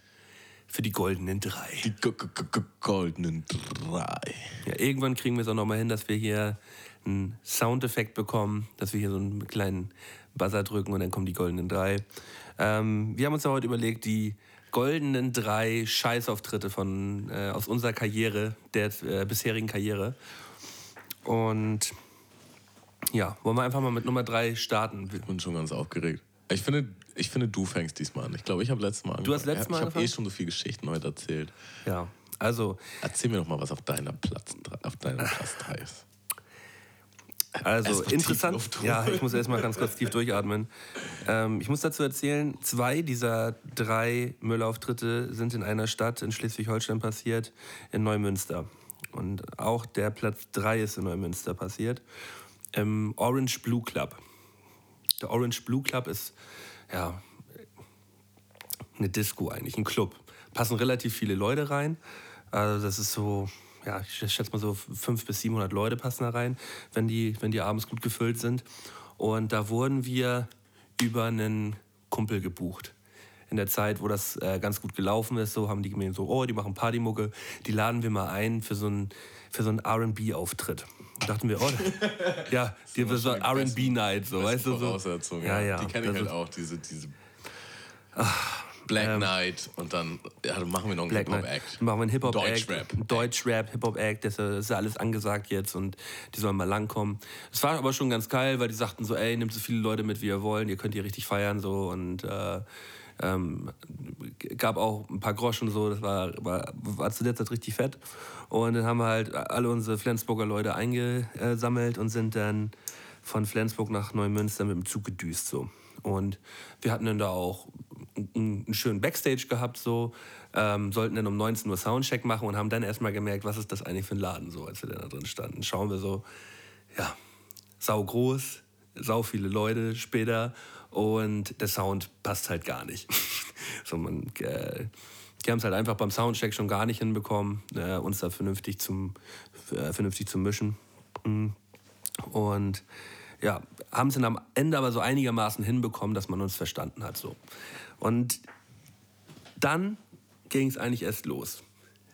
für die goldenen drei. Die g- g- g- goldenen drei. Ja, irgendwann kriegen wir es auch nochmal hin, dass wir hier einen Soundeffekt bekommen, dass wir hier so einen kleinen Buzzer drücken und dann kommen die goldenen drei. Ähm, wir haben uns ja heute überlegt, die goldenen drei Scheißauftritte von, äh, aus unserer Karriere, der äh, bisherigen Karriere. Und ja, wollen wir einfach mal mit Nummer drei starten. bin schon ganz aufgeregt. Ich finde, ich finde, du fängst diesmal an. Ich glaube, ich habe letztes Mal angefangen. Du hast letztes Mal Ich habe eh schon so viele Geschichten heute erzählt. Ja, also Erzähl mir doch mal, was auf deiner Platz, auf deiner Platz 3 ist. Also interessant. Ja, ich muss erstmal ganz kurz tief durchatmen. Ähm, ich muss dazu erzählen, zwei dieser drei Müllauftritte sind in einer Stadt in Schleswig-Holstein passiert, in Neumünster. Und auch der Platz drei ist in Neumünster passiert, im Orange Blue Club. Der Orange Blue Club ist ja eine Disco eigentlich, ein Club. Passen relativ viele Leute rein. Also das ist so, ja, ich schätze mal so 500 bis 700 Leute passen da rein, wenn die, wenn die abends gut gefüllt sind. Und da wurden wir über einen Kumpel gebucht. In der Zeit, wo das äh, ganz gut gelaufen ist, so haben die gemeint, so, oh, die machen Partymucke, die laden wir mal ein für so einen für so einen R&B-Auftritt. Dachten wir, oh, ja, die, das war R&B-Night, so, weißt du, so. Ja. Ja. Die kenne ich halt auch, diese, diese Black Knight und dann ja, machen wir noch einen ähm. Hip-Hop-Act. Machen wir einen Hip-Hop-Act. Deutschrap. Deutschrap, Hip-Hop-Act. Das ist ja alles angesagt jetzt und die sollen mal langkommen. Es war aber schon ganz geil, weil die sagten so, ey, nehmt so viele Leute mit, wie ihr wollt. Ihr könnt hier richtig feiern so und äh, ähm, gab auch ein paar Groschen so. Das war, war, war zu der Zeit richtig fett. Und dann haben wir halt alle unsere Flensburger Leute eingesammelt und sind dann von Flensburg nach Neumünster mit dem Zug gedüst so. Und wir hatten dann da auch einen schönen Backstage gehabt, so, ähm, sollten dann um 19 Uhr Soundcheck machen und haben dann erstmal gemerkt, was ist das eigentlich für ein Laden, so, als wir da drin standen. Schauen wir so, ja, sau groß, sau viele Leute später und der Sound passt halt gar nicht. so, man, äh, die haben es halt einfach beim Soundcheck schon gar nicht hinbekommen, äh, uns da vernünftig zum, äh, vernünftig zu mischen. Mm. Und ja, haben es dann am Ende aber so einigermaßen hinbekommen, dass man uns verstanden hat. So. Und dann ging es eigentlich erst los.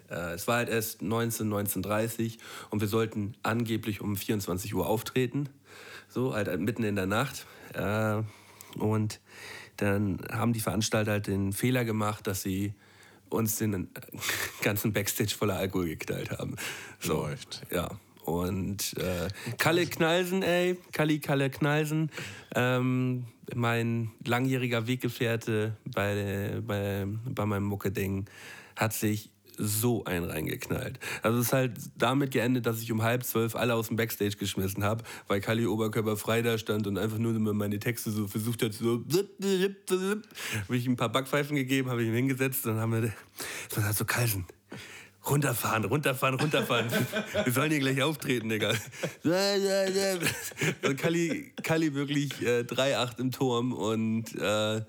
Äh, es war halt erst 19, 19.30 und wir sollten angeblich um 24 Uhr auftreten. So, halt mitten in der Nacht. Äh, und dann haben die Veranstalter halt den Fehler gemacht, dass sie uns den ganzen Backstage voller Alkohol geknallt haben. So, Läuft. Ja. Und äh, Kalle Knalsen, ey, Kalli Kalle Knalsen, ähm, mein langjähriger Weggefährte bei, bei, bei meinem Mucke-Ding, hat sich so einen reingeknallt. Also es ist halt damit geendet, dass ich um halb zwölf alle aus dem Backstage geschmissen habe, weil Kalli Oberkörper frei da stand und einfach nur meine Texte so versucht hat, so habe ich ihm ein paar Backpfeifen gegeben, habe ich ihn hingesetzt und dann haben wir so, gesagt, so Kalsen, runterfahren, runterfahren, runterfahren. Wir sollen hier gleich auftreten, Digga. Und Kalli, Kalli wirklich äh, 3-8 im Turm und äh,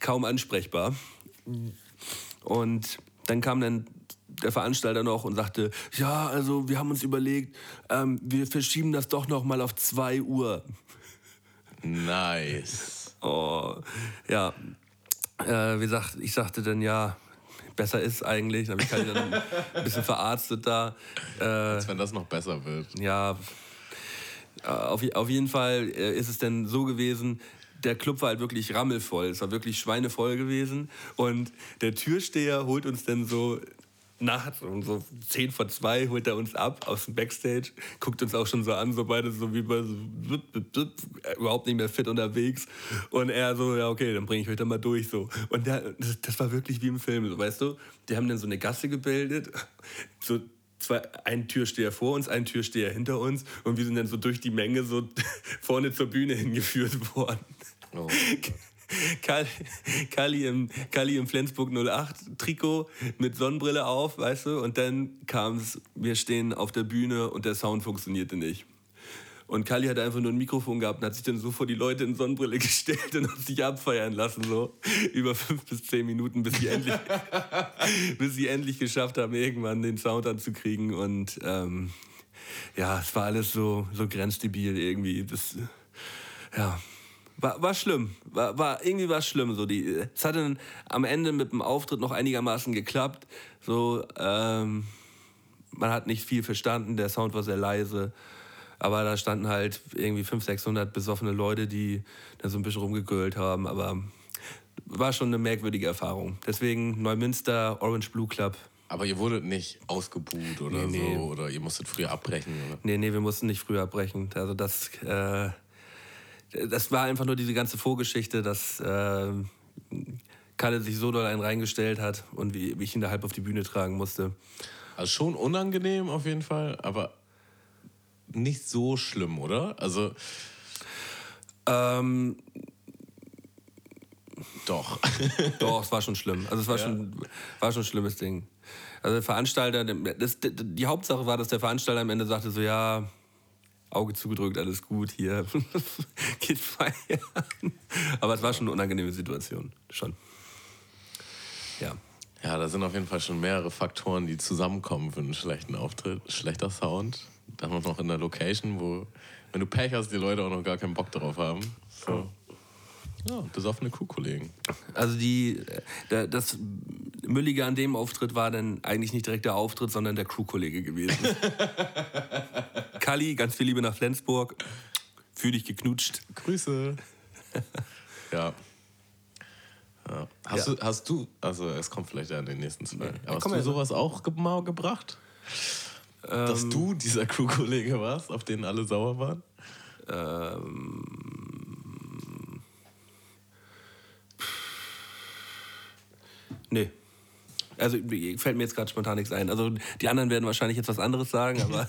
kaum ansprechbar. Und dann kam dann der Veranstalter noch und sagte, ja, also wir haben uns überlegt, ähm, wir verschieben das doch noch mal auf 2 Uhr. Nice. Oh, ja. Äh, wie gesagt, ich sagte dann, ja, besser ist eigentlich. Dann habe ich Kalli dann ein bisschen verarztet da. Äh, Als wenn das noch besser wird. ja, äh, auf, auf jeden Fall äh, ist es dann so gewesen, der Club war halt wirklich rammelvoll. Es war wirklich schweinevoll gewesen. Und der Türsteher holt uns dann so nachts um so 10 vor 2 holt er uns ab aus dem Backstage, guckt uns auch schon so an, so beide so wie bei so überhaupt nicht mehr fit unterwegs. Und er so, ja, okay, dann bringe ich euch da mal durch so. Und der, das, das war wirklich wie im Film, so, weißt du? Die haben dann so eine Gasse gebildet, so zwei, ein Türsteher vor uns, ein Türsteher hinter uns und wir sind dann so durch die Menge so vorne zur Bühne hingeführt worden. Oh. Kali, Kali, im, Kali im Flensburg 08 Trikot mit Sonnenbrille auf, weißt du, und dann kam es, wir stehen auf der Bühne und der Sound funktionierte nicht. Und Kali hat einfach nur ein Mikrofon gehabt und hat sich dann so vor die Leute in Sonnenbrille gestellt und hat sich abfeiern lassen, so über fünf bis zehn Minuten, bis sie endlich, bis sie endlich geschafft haben, irgendwann den Sound anzukriegen. Und ähm, ja, es war alles so, so grenzdebil irgendwie. Das, ja, war, war schlimm. War, war, irgendwie war es schlimm. So die, es hat dann am Ende mit dem Auftritt noch einigermaßen geklappt. So, ähm, man hat nicht viel verstanden, der Sound war sehr leise. Aber da standen halt irgendwie 500, 600 besoffene Leute, die da so ein bisschen rumgegölt haben. Aber war schon eine merkwürdige Erfahrung. Deswegen Neumünster, Orange Blue Club. Aber ihr wurdet nicht ausgebuht oder Nee, nee. so oder ihr musstet früher abbrechen. Oder? Nee, nee, wir mussten nicht früher abbrechen. Also das, äh, das war einfach nur diese ganze Vorgeschichte, dass äh, Kalle sich so doll einen reingestellt hat und wie, wie ich ihn da halb auf die Bühne tragen musste. Also schon unangenehm auf jeden Fall, aber nicht so schlimm, oder? Also Ähm, doch. Doch, es war schon schlimm. Also es war, schon, war schon ein schlimmes Ding. Also der Veranstalter, das, die Hauptsache war, dass der Veranstalter am Ende sagte so, ja, Auge zugedrückt, alles gut hier. Geht feiern. Aber es war schon eine unangenehme Situation. Schon. Ja. Ja, da sind auf jeden Fall schon mehrere Faktoren, die zusammenkommen für einen schlechten Auftritt. Schlechter Sound, dann auch noch in der Location, wo, wenn du Pech hast, die Leute auch noch gar keinen Bock drauf haben. So. Ja, besoffene Kuhkollegen. Also die, äh, das Müllige an dem Auftritt war dann eigentlich nicht direkt der Auftritt, sondern der Crewkollege gewesen. Kalli, ganz viel Liebe nach Flensburg. Fühl dich geknutscht. Grüße. ja. ja. Hast, Ja. Du, hast du, also es kommt vielleicht ja in den nächsten zwei, aber hast komm du ja. sowas auch ge mal gebracht? Dass du dieser Crewkollege warst, auf den alle sauer waren? Nee. Also fällt mir jetzt gerade spontan nichts ein. Also die anderen werden wahrscheinlich jetzt was anderes sagen, aber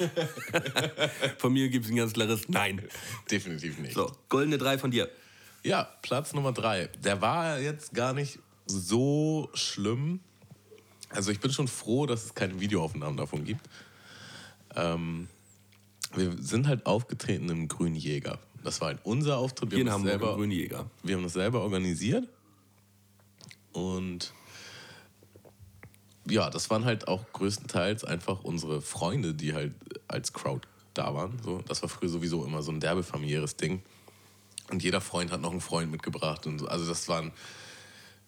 von mir gibt es ein ganz klares Nein. Definitiv nicht. So, goldene drei von dir. Ja, Platz Nummer drei. Der war jetzt gar nicht so schlimm. Also ich bin schon froh, dass es keine Videoaufnahmen davon gibt. Ähm, wir sind halt aufgetreten im Grünen Jäger. Das war halt unser Auftritt. Wir Hier haben, das selber, Grünjäger. wir haben das selber organisiert. Und ja, das waren halt auch größtenteils einfach unsere Freunde, die halt als Crowd da waren. So, das war früher sowieso immer so ein derbe familiäres Ding. Und jeder Freund hat noch einen Freund mitgebracht. Und so. Also das waren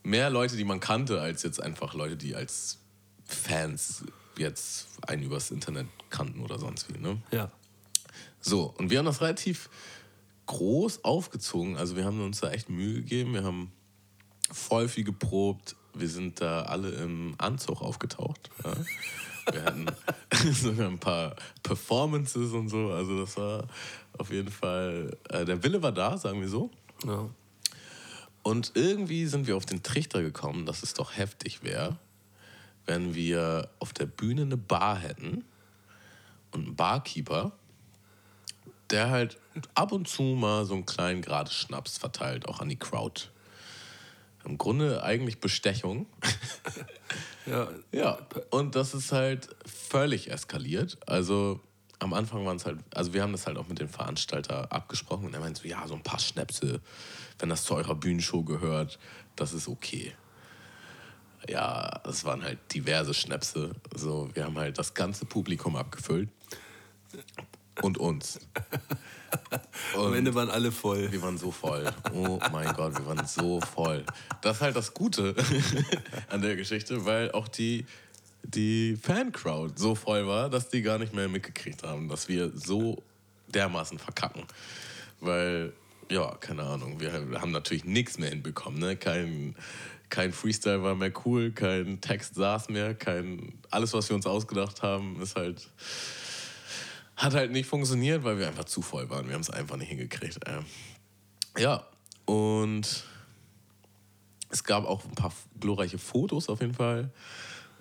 mehr Leute, die man kannte, als jetzt einfach Leute, die als Fans jetzt einen übers Internet kannten oder sonst wie. Ne? Ja. So, und wir haben das relativ groß aufgezogen. Also wir haben uns da echt Mühe gegeben. Wir haben voll viel geprobt. Wir sind da alle im Anzug aufgetaucht. Ja. Wir hatten sogar ein paar Performances und so. Also das war auf jeden Fall, äh, der Wille war da, sagen wir so. ja. Und irgendwie sind wir auf den Trichter gekommen, dass es doch heftig wäre, wenn wir auf der Bühne eine Bar hätten und einen Barkeeper, der halt ab und zu mal so einen kleinen Grad Schnaps verteilt, auch an die Crowd. Im Grunde eigentlich Bestechung. ja. Ja, und das ist halt völlig eskaliert. Also am Anfang waren es halt, also wir haben das halt auch mit dem Veranstalter abgesprochen und er meinte so, ja, so ein paar Schnäpse, wenn das zu eurer Bühnenshow gehört, das ist okay. Ja, es waren halt diverse Schnäpse. So, wir haben halt das ganze Publikum abgefüllt. Und uns. Am Ende waren alle voll. Wir waren so voll. Oh mein Gott, wir waren so voll. Das ist halt das Gute an der Geschichte, weil auch die, die Fan-Crowd so voll war, dass die gar nicht mehr mitgekriegt haben, dass wir so dermaßen verkacken. Weil, ja, keine Ahnung, wir haben natürlich nichts mehr hinbekommen. Ne? Kein, kein Freestyle war mehr cool, kein Text saß mehr, kein, alles, was wir uns ausgedacht haben, ist halt hat halt nicht funktioniert, weil wir einfach zu voll waren. Wir haben es einfach nicht hingekriegt. Ähm, ja, und es gab auch ein paar glorreiche Fotos auf jeden Fall.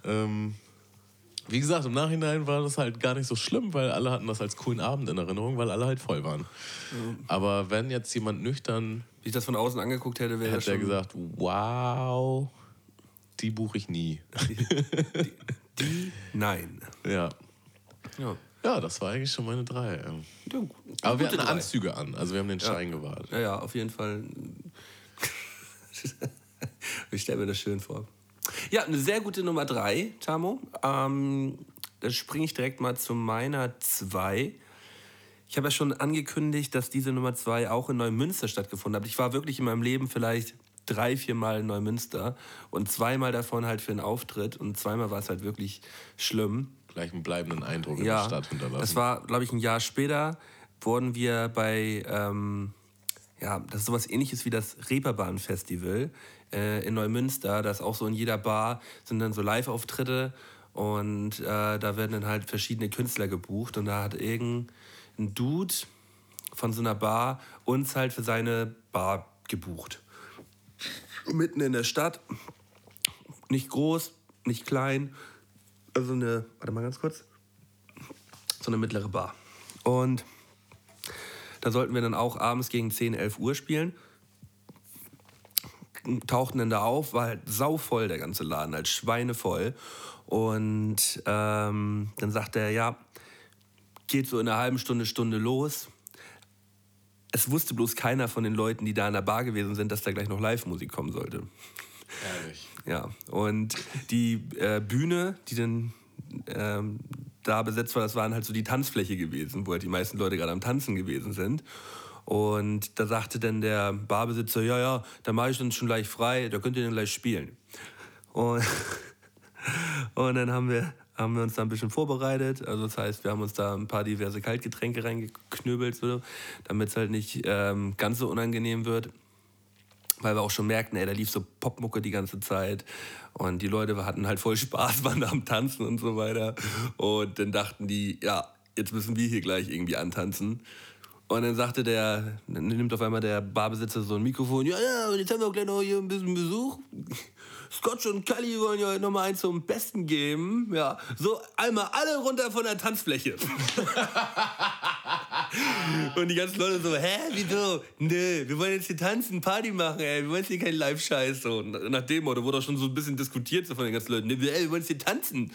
Ähm, wie gesagt, im Nachhinein war das halt gar nicht so schlimm, weil alle hatten das als coolen Abend in Erinnerung, weil alle halt voll waren. Aber wenn jetzt jemand nüchtern, Wie ich das von außen angeguckt hätte, wäre hätte er gesagt, wow, die buche ich nie. Die? Nein. ja. Ja. Ja, das war eigentlich schon meine drei. ähm. Ja, Aber wir hatten drei. Anzüge an, also wir haben den Schein gewartet. Ja, ja, auf jeden Fall. ich stelle mir das schön vor. Ja, eine sehr gute Nummer drei, Tamo. Ähm, da springe ich direkt mal zu meiner zwei. Ich habe ja schon angekündigt, dass diese Nummer zwei auch in Neumünster stattgefunden hat. Ich war wirklich in meinem Leben vielleicht drei, vier Mal in Neumünster und zweimal davon halt für einen Auftritt und zweimal war es halt wirklich schlimm. Gleich einen bleibenden Eindruck in Ja, der Stadt hinterlassen. das war, glaube ich, ein Jahr später, wurden wir bei, ähm, ja, das ist sowas ähnliches wie das Reeperbahn-Festival äh, in Neumünster. Da ist auch so in jeder Bar sind dann so Live-Auftritte und äh, da werden dann halt verschiedene Künstler gebucht und da hat irgendein Dude von so einer Bar uns halt für seine Bar gebucht. Mitten in der Stadt, nicht groß, nicht klein, also eine, warte mal ganz kurz, so eine mittlere Bar. Und da sollten wir dann auch abends gegen 10, 11 Uhr spielen. Tauchten dann da auf, war halt sauvoll der ganze Laden, halt schweinevoll. Und ähm, dann sagt er, ja, geht so in einer halben Stunde, Stunde los. Es wusste bloß keiner von den Leuten, die da in der Bar gewesen sind, dass da gleich noch Live-Musik kommen sollte. Ehrlich. Ja, und die äh, Bühne, die dann ähm, da besetzt war, das waren halt so die Tanzfläche gewesen, wo halt die meisten Leute gerade am Tanzen gewesen sind. Und da sagte dann der Barbesitzer, ja, ja, da mache ich dann schon gleich frei, da könnt ihr dann gleich spielen. Und, und dann haben wir, haben wir uns da ein bisschen vorbereitet. Also das heißt, wir haben uns da ein paar diverse Kaltgetränke reingeknöbelt, so, damit es halt nicht ähm, ganz so unangenehm wird weil wir auch schon merkten, ey, da lief so Popmucke die ganze Zeit und die Leute hatten halt voll Spaß, waren da am Tanzen und so weiter. Und dann dachten die, ja, jetzt müssen wir hier gleich irgendwie antanzen. Und dann sagte der, dann nimmt auf einmal der Barbesitzer so ein Mikrofon, ja, ja, jetzt haben wir auch gleich noch hier ein bisschen Besuch. Scotch und Cully wollen ja heute noch mal eins zum Besten geben. Ja, so einmal alle runter von der Tanzfläche. und die ganzen Leute so, hä, wieso? Nö, wir wollen jetzt hier tanzen, Party machen, ey. Wir wollen jetzt hier keinen Live-Scheiß. Und nach dem Motto wurde auch schon so ein bisschen diskutiert so von den ganzen Leuten. Ey, wir wollen jetzt hier tanzen. Und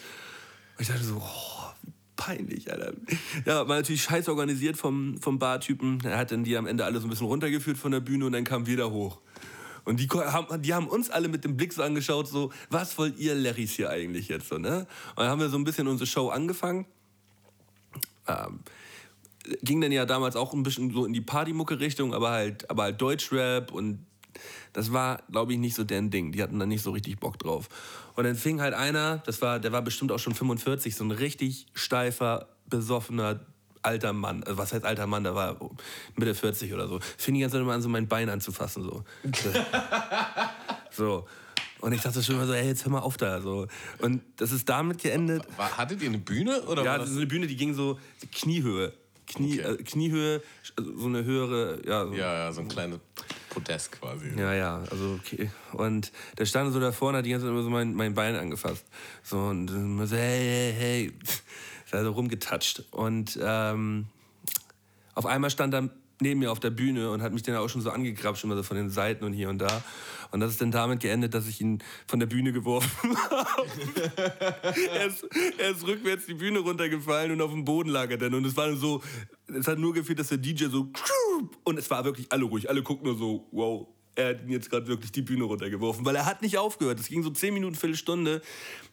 ich dachte so, oh, peinlich, Alter. Ja, war natürlich scheiß organisiert vom, vom Bartypen. Er hat dann die am Ende alle so ein bisschen runtergeführt von der Bühne und dann kam wieder hoch. Und die haben, die haben uns alle mit dem Blick so angeschaut, so, was wollt ihr Larrys hier eigentlich jetzt so, ne? Und dann haben wir so ein bisschen unsere Show angefangen. Ähm, ging dann ja damals auch ein bisschen so in die Partymucke-Richtung, aber halt, aber halt Deutschrap und das war, glaube ich, nicht so deren Ding. Die hatten da nicht so richtig Bock drauf. Und dann fing halt einer, das war, der war bestimmt auch schon 45, so ein richtig steifer, besoffener alter Mann. Also was heißt alter Mann? Der war Mitte 40 oder so. Fing die ganze Zeit immer an, so mein Bein anzufassen. So. so. Und ich dachte schon immer so, ey, jetzt hör mal auf da. So. Und das ist damit geendet. War, hattet ihr eine Bühne? Oder ja, das ist eine Bühne, die ging so Kniehöhe. Knie, Okay. äh, Kniehöhe, also so eine höhere, ja, so, ja, ja, so ein kleines Podest quasi. Ja, ja, also okay. Und der stand so da vorne, hat die ganze Zeit immer so mein, mein Bein angefasst. So und dann so, hey, hey, hey. Ist also rumgetatscht. Und ähm, auf einmal stand er neben mir auf der Bühne und hat mich dann auch schon so angegrapscht, immer so von den Seiten und hier und da. Und das ist dann damit geendet, dass ich ihn von der Bühne geworfen habe. er, ist, er ist rückwärts die Bühne runtergefallen und auf dem Boden lag er dann. Und es war so, es hat nur gefehlt, dass der DJ so und es war wirklich alle ruhig. Alle gucken nur so, wow, er hat ihn jetzt gerade wirklich die Bühne runtergeworfen, weil er hat nicht aufgehört. Es ging so 10 Minuten, Viertelstunde.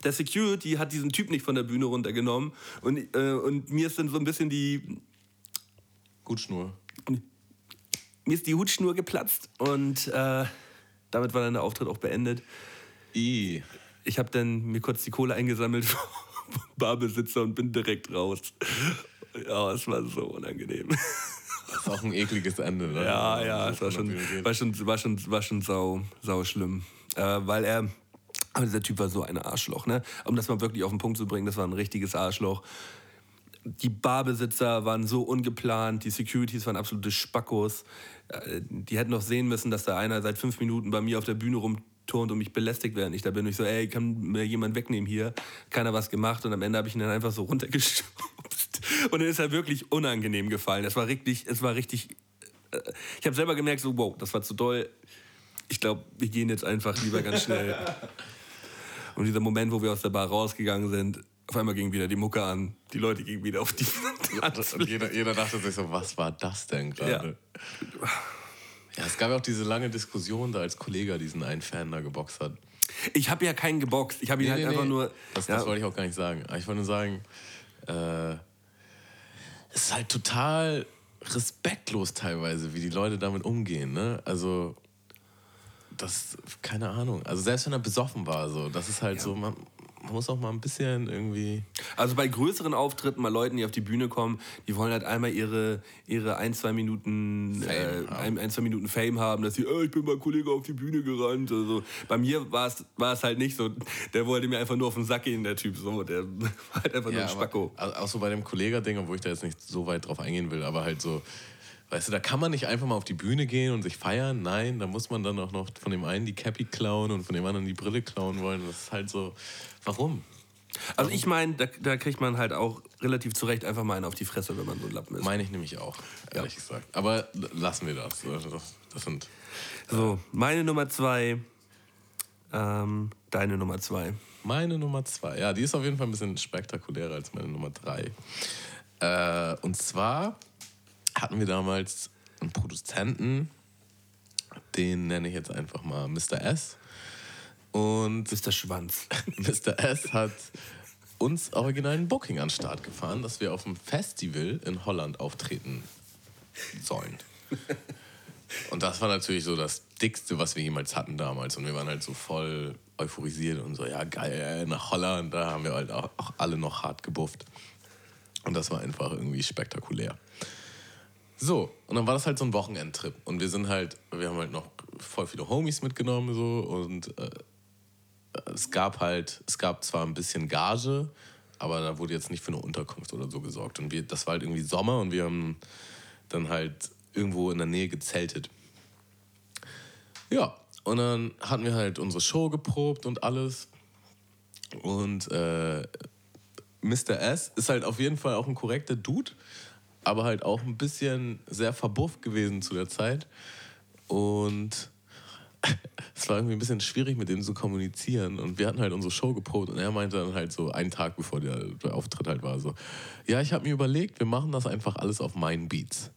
Der Security hat diesen Typ nicht von der Bühne runtergenommen. Und, äh, und mir ist dann so ein bisschen die, Gutschnur. mir ist die Hutschnur geplatzt. Und äh, damit war dann der Auftritt auch beendet. I. Ich habe dann mir kurz die Kohle eingesammelt vom Barbesitzer und bin direkt raus. Ja, es war so unangenehm. Das ist auch ein ekliges Ende, ne? Ja, ja, Also es war schon, war schon, war schon, war schon sau, sau schlimm. Äh, weil er, aber dieser Typ war so ein Arschloch, ne? Um das mal wirklich auf den Punkt zu bringen, das war ein richtiges Arschloch. Die Barbesitzer waren so ungeplant, die Securities waren absolute Spackos. Äh, Die hätten noch sehen müssen, dass da einer seit fünf Minuten bei mir auf der Bühne rumturnt und mich belästigt, während ich da bin. Und ich so, ey, kann mir jemand wegnehmen hier? Keiner was gemacht und am Ende habe ich ihn dann einfach so runtergestupst. Und dann ist er wirklich unangenehm gefallen. Es war richtig, es war richtig äh, ich habe selber gemerkt, so, wow, das war zu doll. Ich glaube, wir gehen jetzt einfach lieber ganz schnell. Und dieser Moment, wo wir aus der Bar rausgegangen sind, auf einmal ging wieder die Mucke an. Die Leute gingen wieder auf die Und jeder, jeder dachte sich so, was war das denn gerade? Ja. es gab ja auch diese lange Diskussion da, als Kollege diesen einen Fan da geboxt hat. Ich habe ja keinen geboxt. Ich habe ihn halt einfach nur. Das, ja, das wollte ich auch gar nicht sagen. Ich wollte nur sagen, äh, es ist halt total respektlos teilweise, wie die Leute damit umgehen. Ne? Also, das, keine Ahnung. Also, selbst wenn er besoffen war, so, das ist halt so, man, man muss auch mal ein bisschen irgendwie. Also bei größeren Auftritten, mal Leuten, die auf die Bühne kommen, die wollen halt einmal ihre, ihre ein, zwei Minuten Fame äh, haben. ein, ein, zwei Minuten Fame haben, dass sie, oh, ich bin mein Kollege auf die Bühne gerannt. Also, bei mir war es war es halt nicht so. Der wollte mir einfach nur auf den Sack gehen, der Typ. So, der war halt einfach nur ein Spacko. aber, auch so bei dem Kollega-Ding, obwohl ich da jetzt nicht so weit drauf eingehen will, aber halt so, weißt du, da kann man nicht einfach mal auf die Bühne gehen und sich feiern. Nein, da muss man dann auch noch von dem einen die Cappy klauen und von dem anderen die Brille klauen wollen. Das ist halt so, warum? Also ich meine, da, da kriegt man halt auch relativ zurecht einfach mal einen auf die Fresse, wenn man so ein Lappen ist. Meine ich nämlich auch, ehrlich gesagt. Aber lassen wir das. Das, das sind. So, meine Nummer zwei, ähm, deine Nummer zwei. Meine Nummer zwei. Ja, die ist auf jeden Fall ein bisschen spektakulärer als meine Nummer drei. Äh, und zwar hatten wir damals einen Produzenten, den nenne ich jetzt einfach mal Mr. S. Und Mr. Schwanz. Mr. S hat uns original ein Booking an den Start gefahren, dass wir auf einem Festival in Holland auftreten sollen. Und das war natürlich so das Dickste, was wir jemals hatten damals. Und wir waren halt so voll euphorisiert und so, ja geil, nach Holland, da haben wir halt auch, auch alle noch hart gebufft. Und das war einfach irgendwie spektakulär. So, und dann war das halt so ein Wochenendtrip. Und wir sind halt, wir haben halt noch voll viele Homies mitgenommen so und äh, es gab halt, es gab zwar ein bisschen Gage, aber da wurde jetzt nicht für eine Unterkunft oder so gesorgt. Und wir, das war halt irgendwie Sommer und wir haben dann halt irgendwo in der Nähe gezeltet. Ja, und dann hatten wir halt unsere Show geprobt und alles. Und äh, Mr. S ist halt auf jeden Fall auch ein korrekter Dude, aber halt auch ein bisschen sehr verbufft gewesen zu der Zeit. Und es war irgendwie ein bisschen schwierig, mit dem zu kommunizieren. Und wir hatten halt unsere Show geprobt und er meinte dann halt so einen Tag bevor der, der Auftritt halt war, so, ja, ich habe mir überlegt, wir machen das einfach alles auf meinen Beats.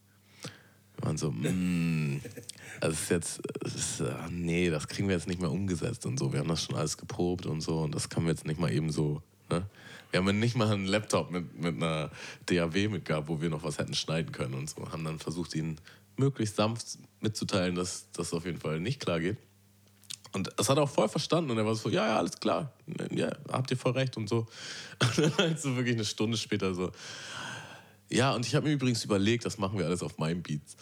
Wir waren so, mm, das ist jetzt, das ist, äh, nee, das kriegen wir jetzt nicht mehr umgesetzt und so. Wir haben das schon alles geprobt und so und das können wir jetzt nicht mal eben so, ne? Wir haben nicht mal einen Laptop mit, mit einer DAW mitgehabt, wo wir noch was hätten schneiden können und so. Haben dann versucht, ihn möglichst sanft mitzuteilen, dass das auf jeden Fall nicht klar geht. Und das hat er auch voll verstanden und er war so, ja, ja, alles klar, ja, habt ihr voll recht und so. Und dann halt so wirklich eine Stunde später so, ja, und ich habe mir übrigens überlegt, das machen wir alles auf meinem Beats.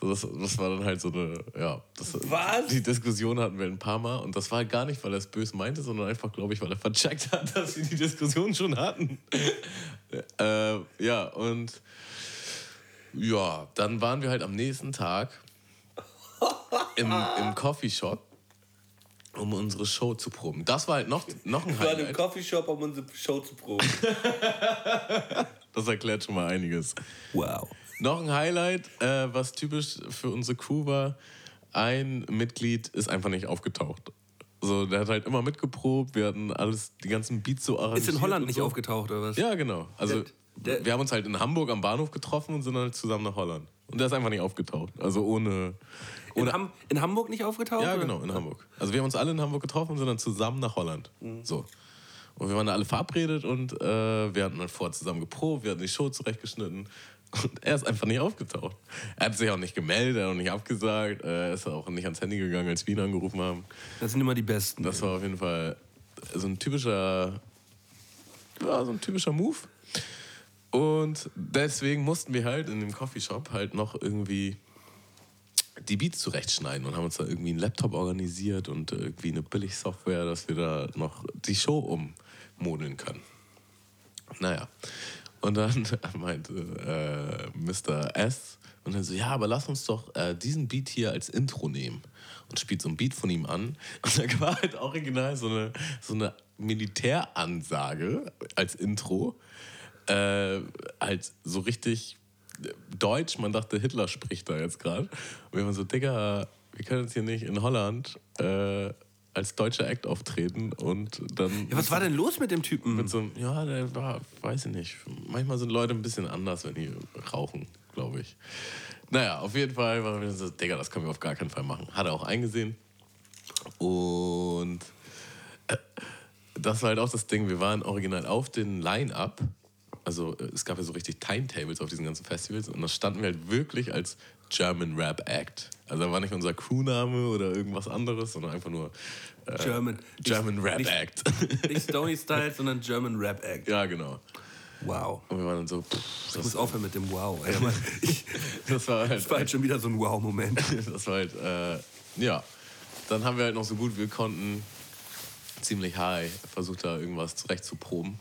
So, das, das war dann halt so eine, ja, das, Was? die Diskussion hatten wir ein paar Mal und das war gar nicht, weil er es böse meinte, sondern einfach, glaube ich, weil er vercheckt hat, dass wir die Diskussion schon hatten. äh, ja, und ja, dann waren wir halt am nächsten Tag im, im Coffeeshop, um unsere Show zu proben. Das war halt noch, noch ein Wir waren im Highlight. Coffeeshop, um unsere Show zu proben. Das erklärt schon mal einiges. Wow. Noch ein Highlight, äh, was typisch für unsere Crew war. Ein Mitglied ist einfach nicht aufgetaucht. So, der hat halt immer mitgeprobt, wir hatten alles, die ganzen Beats so arrangiert. Ist in Holland nicht so. aufgetaucht, oder was? Ja, genau. Also, Der- der- wir haben uns halt in Hamburg am Bahnhof getroffen und sind dann halt zusammen nach Holland. Und der ist einfach nicht aufgetaucht. Also ohne. In, ohne Ham in Hamburg nicht aufgetaucht? ja, oder? genau, in Hamburg. Also wir haben uns alle in Hamburg getroffen und sind dann zusammen nach Holland. Mhm. So. Und wir waren da alle verabredet und äh, wir hatten dann vorher zusammen geprobt, wir hatten die Show zurechtgeschnitten und er ist einfach nicht aufgetaucht. Er hat sich auch nicht gemeldet, er hat auch nicht abgesagt, äh, er ist auch nicht ans Handy gegangen, als wir ihn angerufen haben. Das sind immer die Besten. Das war auf jeden Fall so ein typischer, ja, so ein typischer Move. Und deswegen mussten wir halt in dem Coffeeshop halt noch irgendwie die Beats zurechtschneiden und haben uns da irgendwie einen Laptop organisiert und irgendwie eine Billig-Software, dass wir da noch die Show ummodeln können. Naja. Und dann meinte äh, Mr. S. und dann so, ja, aber lass uns doch äh, diesen Beat hier als Intro nehmen. Und spielt so ein Beat von ihm an. Und da war halt original so eine, so eine Militäransage als Intro. Äh, halt so richtig deutsch. Man dachte, Hitler spricht da jetzt gerade. Und wir waren so, Digga, wir können jetzt hier nicht in Holland äh, als deutscher Act auftreten und dann. ja, was war denn los mit dem Typen? Mit so einem, ja, der war, weiß ich nicht. Manchmal sind Leute ein bisschen anders, wenn die rauchen, glaube ich. Naja, auf jeden Fall waren wir so, Digga, das können wir auf gar keinen Fall machen. Hat er auch eingesehen. Und äh, das war halt auch das Ding, wir waren original auf den Line-Up. Also äh, es gab ja so richtig Timetables auf diesen ganzen Festivals und da standen wir halt wirklich als German Rap Act. Also da war nicht unser Crewname oder irgendwas anderes, sondern einfach nur äh, German. German Nicht- Rap nicht- Act. Nicht Stony Style, sondern German Rap Act. ja, genau. Wow. Und wir waren dann so, pff, Ich das, muss aufhören mit dem Wow. Ey. Ich, das war halt, das war halt schon wieder so ein Wow-Moment. das war halt, äh, ja. Dann haben wir halt noch so gut wir konnten, ziemlich high, versucht da irgendwas zurechtzuproben.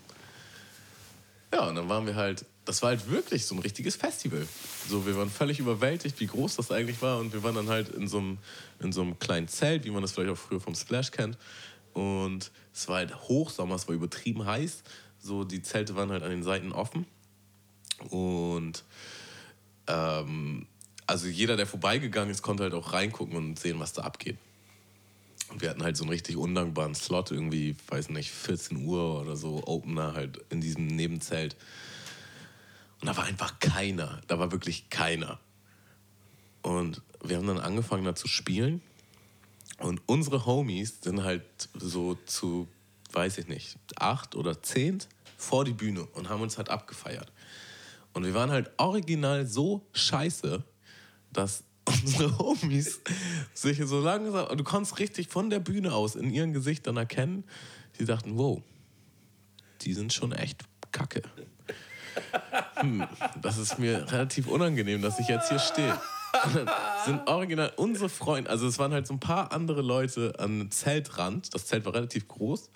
Ja, und dann waren wir halt, das war halt wirklich so ein richtiges Festival. So, wir waren völlig überwältigt, wie groß das eigentlich war. Und wir waren dann halt in so einem, in so einem kleinen Zelt, wie man das vielleicht auch früher vom Splash kennt. Und es war halt Hochsommer, es war übertrieben heiß. So, die Zelte waren halt an den Seiten offen. Und ähm, also jeder, der vorbeigegangen ist, konnte halt auch reingucken und sehen, was da abgeht. Und wir hatten halt so einen richtig undankbaren Slot, irgendwie, weiß nicht, 14 Uhr oder so, Opener halt in diesem Nebenzelt. Und da war einfach keiner. Da war wirklich keiner. Und wir haben dann angefangen da zu spielen. Und unsere Homies sind halt so zu, weiß ich nicht, acht oder zehn vor die Bühne und haben uns halt abgefeiert. Und wir waren halt original so scheiße, dass unsere Homies sich so langsam, und du konntest richtig von der Bühne aus in ihren Gesichtern erkennen, die dachten, wow, die sind schon echt kacke. Hm, das ist mir relativ unangenehm, dass ich jetzt hier stehe. Sind original unsere Freunde, also es waren halt so ein paar andere Leute am Zeltrand, das Zelt war relativ groß,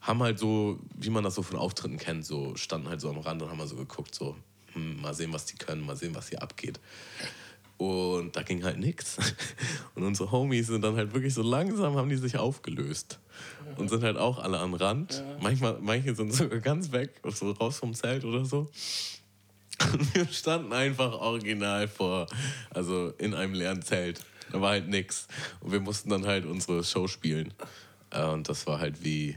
haben halt so, wie man das so von Auftritten kennt, so standen halt so am Rand und haben mal so geguckt, so, hm, mal sehen, was die können, mal sehen, was hier abgeht. Und da ging halt nichts. Und unsere Homies sind dann halt wirklich so langsam, haben die sich aufgelöst. Und sind halt auch alle am Rand. Manchmal, manche sind sogar ganz weg, so raus vom Zelt oder so. Und wir standen einfach original vor, also in einem leeren Zelt. Da war halt nix. Und wir mussten dann halt unsere Show spielen. Äh, Und das war halt wie,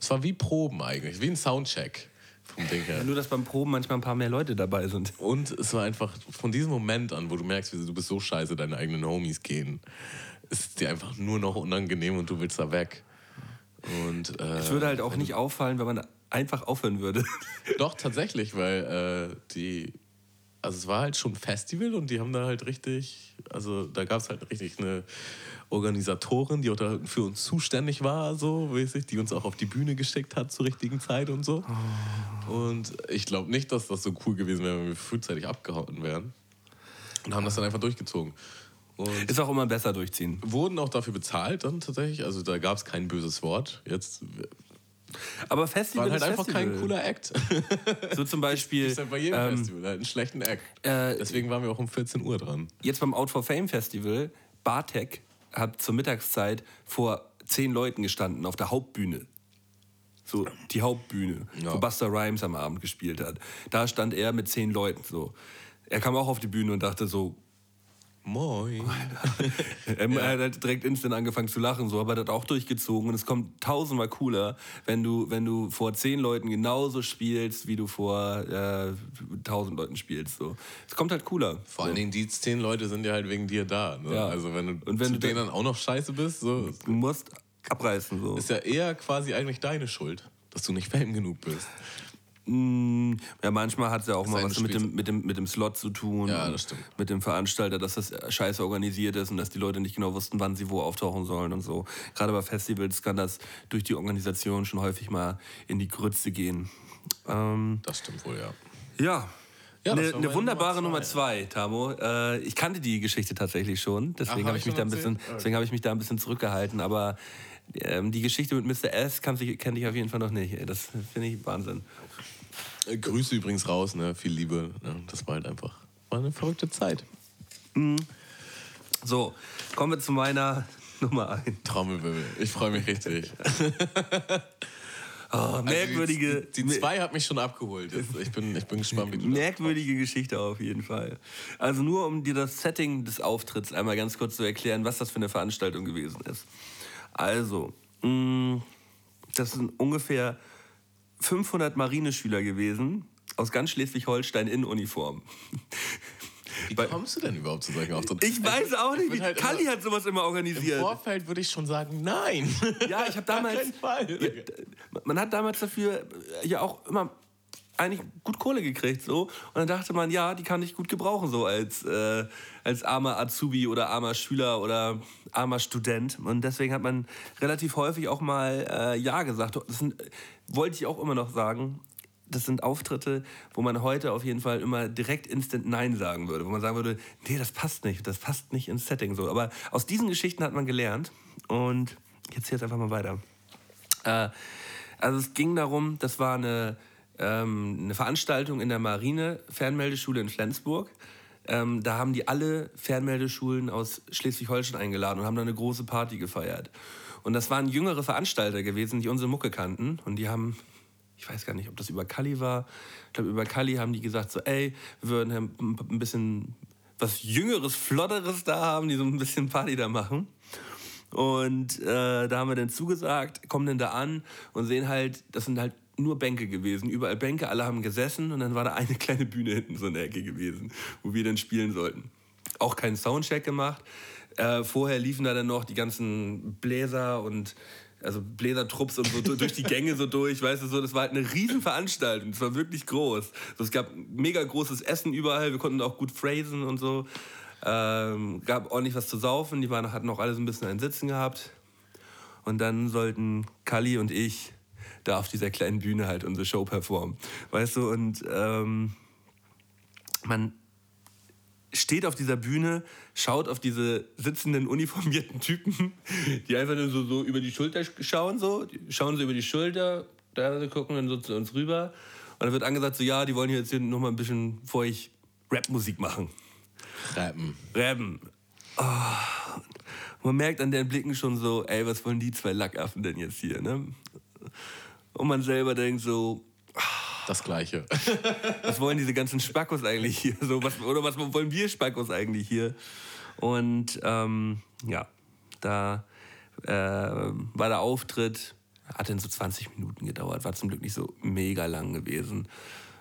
es war wie Proben eigentlich, wie ein Soundcheck vom Ding her. Nur, dass beim Proben manchmal ein paar mehr Leute dabei sind. Und es war einfach von diesem Moment an, wo du merkst, wie du bist so scheiße, deine eigenen Homies gehen, ist dir einfach nur noch unangenehm und du willst da weg. Und, äh, Es würde halt auch nicht auffallen, wenn man einfach aufhören würde. Doch, tatsächlich, weil äh, die, also es war halt schon ein Festival und die haben da halt richtig, also da gab es halt richtig eine Organisatorin, die auch da für uns zuständig war, so mäßig, die uns auch auf die Bühne geschickt hat zur richtigen Zeit und so. Und ich glaube nicht, dass das so cool gewesen wäre, wenn wir frühzeitig abgehauen wären. Und haben das dann einfach durchgezogen. Und Ist auch immer besser durchziehen. wurden auch dafür bezahlt dann tatsächlich. Also da gab es kein böses Wort. Jetzt Aber Festival war halt ist einfach Festival. kein cooler Act. So zum Beispiel ist ja bei jedem ähm, Festival halt einen schlechten Act. äh, Deswegen waren wir auch um 14 Uhr dran. jetzt beim Out for Fame Festival, Bartek hat zur Mittagszeit vor zehn Leuten gestanden auf der Hauptbühne. So, die Hauptbühne, Ja. wo Buster Rhymes am Abend gespielt hat. Da stand er mit zehn Leuten so. Er kam auch auf die Bühne und dachte so, Moin. er, er hat halt direkt instant angefangen zu lachen, so, aber er hat auch durchgezogen und es kommt tausendmal cooler, wenn du, wenn du vor zehn Leuten genauso spielst, wie du vor äh, tausend Leuten spielst. So. Es kommt halt cooler. Vor allen Dingen die zehn Leute sind ja halt wegen dir da. Ne? Ja. Also wenn du Und wenn zu du denen dann- dann auch noch scheiße bist, so, Du musst abreißen. So. ist ja eher quasi eigentlich deine Schuld, dass du nicht fame genug bist. Mm, Ja, manchmal hat es ja auch mal was mit dem, mit, dem, mit dem Slot zu tun. Ja, das stimmt. Mit dem Veranstalter, dass das scheiße organisiert ist und dass die Leute nicht genau wussten, wann sie wo auftauchen sollen und so. Gerade bei Festivals kann das durch die Organisation schon häufig mal in die Grütze gehen. Ähm, Das stimmt wohl, ja. ja. Ja, eine, eine wunderbare Nummer Nummer zwei, Tamo. Äh, ich kannte die Geschichte tatsächlich schon, deswegen habe hab ich, ich mich da ein bisschen, erzählt? Okay. deswegen habe ich mich da ein bisschen zurückgehalten. Aber die Geschichte mit Mr. S kannte ich, kannte ich auf jeden Fall noch nicht. Das finde ich Wahnsinn. Äh, Grüße übrigens raus, ne? Viel Liebe. Ne? Das war halt einfach war eine verrückte Zeit. So, kommen wir zu meiner Nummer 1. Trommelwirbel. Ich freue mich richtig. Oh, merkwürdige, Also Die, die zwei hat mich schon abgeholt. Jetzt, ich, bin, ich bin gespannt, wie du merkwürdige Geschichte auf jeden Fall. Also nur um dir das Setting des Auftritts einmal ganz kurz zu erklären, was das für eine Veranstaltung gewesen ist. Also, mh, das sind ungefähr 500 Marineschüler gewesen aus ganz Schleswig-Holstein in Uniform. Wie kommst du denn überhaupt zu solchen Auftritten? Ich weiß auch nicht, halt Kalli hat sowas immer Im organisiert. Vorfeld würde ich schon sagen, nein. Ja, ich habe damals. keinen Fall. Man hat damals dafür ja auch immer eigentlich gut Kohle gekriegt so und dann dachte man ja die kann ich gut gebrauchen so als äh, als armer Azubi oder armer Schüler oder armer Student und deswegen hat man relativ häufig auch mal äh, ja gesagt das sind, wollte ich auch immer noch sagen das sind Auftritte, wo man heute auf jeden Fall immer direkt instant Nein sagen würde. Wo man sagen würde, nee, das passt nicht, das passt nicht ins Setting so. Aber aus diesen Geschichten hat man gelernt. Und jetzt jetzt einfach mal weiter. Äh, also es ging darum, das war eine, ähm, eine Veranstaltung in der Marine-Fernmeldeschule in Flensburg. Ähm, da haben die alle Fernmeldeschulen aus Schleswig-Holstein eingeladen und haben da eine große Party gefeiert. Und das waren jüngere Veranstalter gewesen, die unsere Mucke kannten. Und die haben, ich weiß gar nicht, ob das über Kali war. Ich glaube, über Kali haben die gesagt so, ey, wir würden ein ein bisschen was Jüngeres, Flotteres da haben, die so ein bisschen Party da machen. Und äh, da haben wir dann zugesagt, kommen dann da an und sehen halt, das sind halt nur Bänke gewesen, überall Bänke, alle haben gesessen und dann war da eine kleine Bühne hinten so in der Ecke gewesen, wo wir dann spielen sollten. Auch keinen Soundcheck gemacht. Äh, vorher liefen da dann noch die ganzen Bläser und also Bläsertrupps und so durch die Gänge so durch, weißt du so, das war halt eine Riesenveranstaltung, es war wirklich groß. Also es gab mega großes Essen überall, wir konnten auch gut phrasen und so. Ähm, gab ordentlich was zu saufen, die waren, hatten auch alle so ein bisschen ein Sitzen gehabt. Und dann sollten Kali und ich da auf dieser kleinen Bühne halt unsere Show performen. Weißt du, und ähm, man steht auf dieser Bühne, schaut auf diese sitzenden uniformierten Typen, die einfach nur so, so über die Schulter schauen, so, schauen so über die Schulter, da gucken dann so zu uns rüber. Und dann wird angesagt, so, ja, die wollen jetzt hier nochmal ein bisschen vor euch Rapmusik machen. Rappen. Rappen. Oh. Man merkt an den Blicken schon so, ey, was wollen die zwei Lackaffen denn jetzt hier, ne? Und man selber denkt so, Das Gleiche. was wollen diese ganzen Spackos eigentlich hier? So, was, oder was wollen wir Spackos eigentlich hier? Und ähm, ja, da äh, war der Auftritt, hat dann so 20 Minuten gedauert, war zum Glück nicht so mega lang gewesen.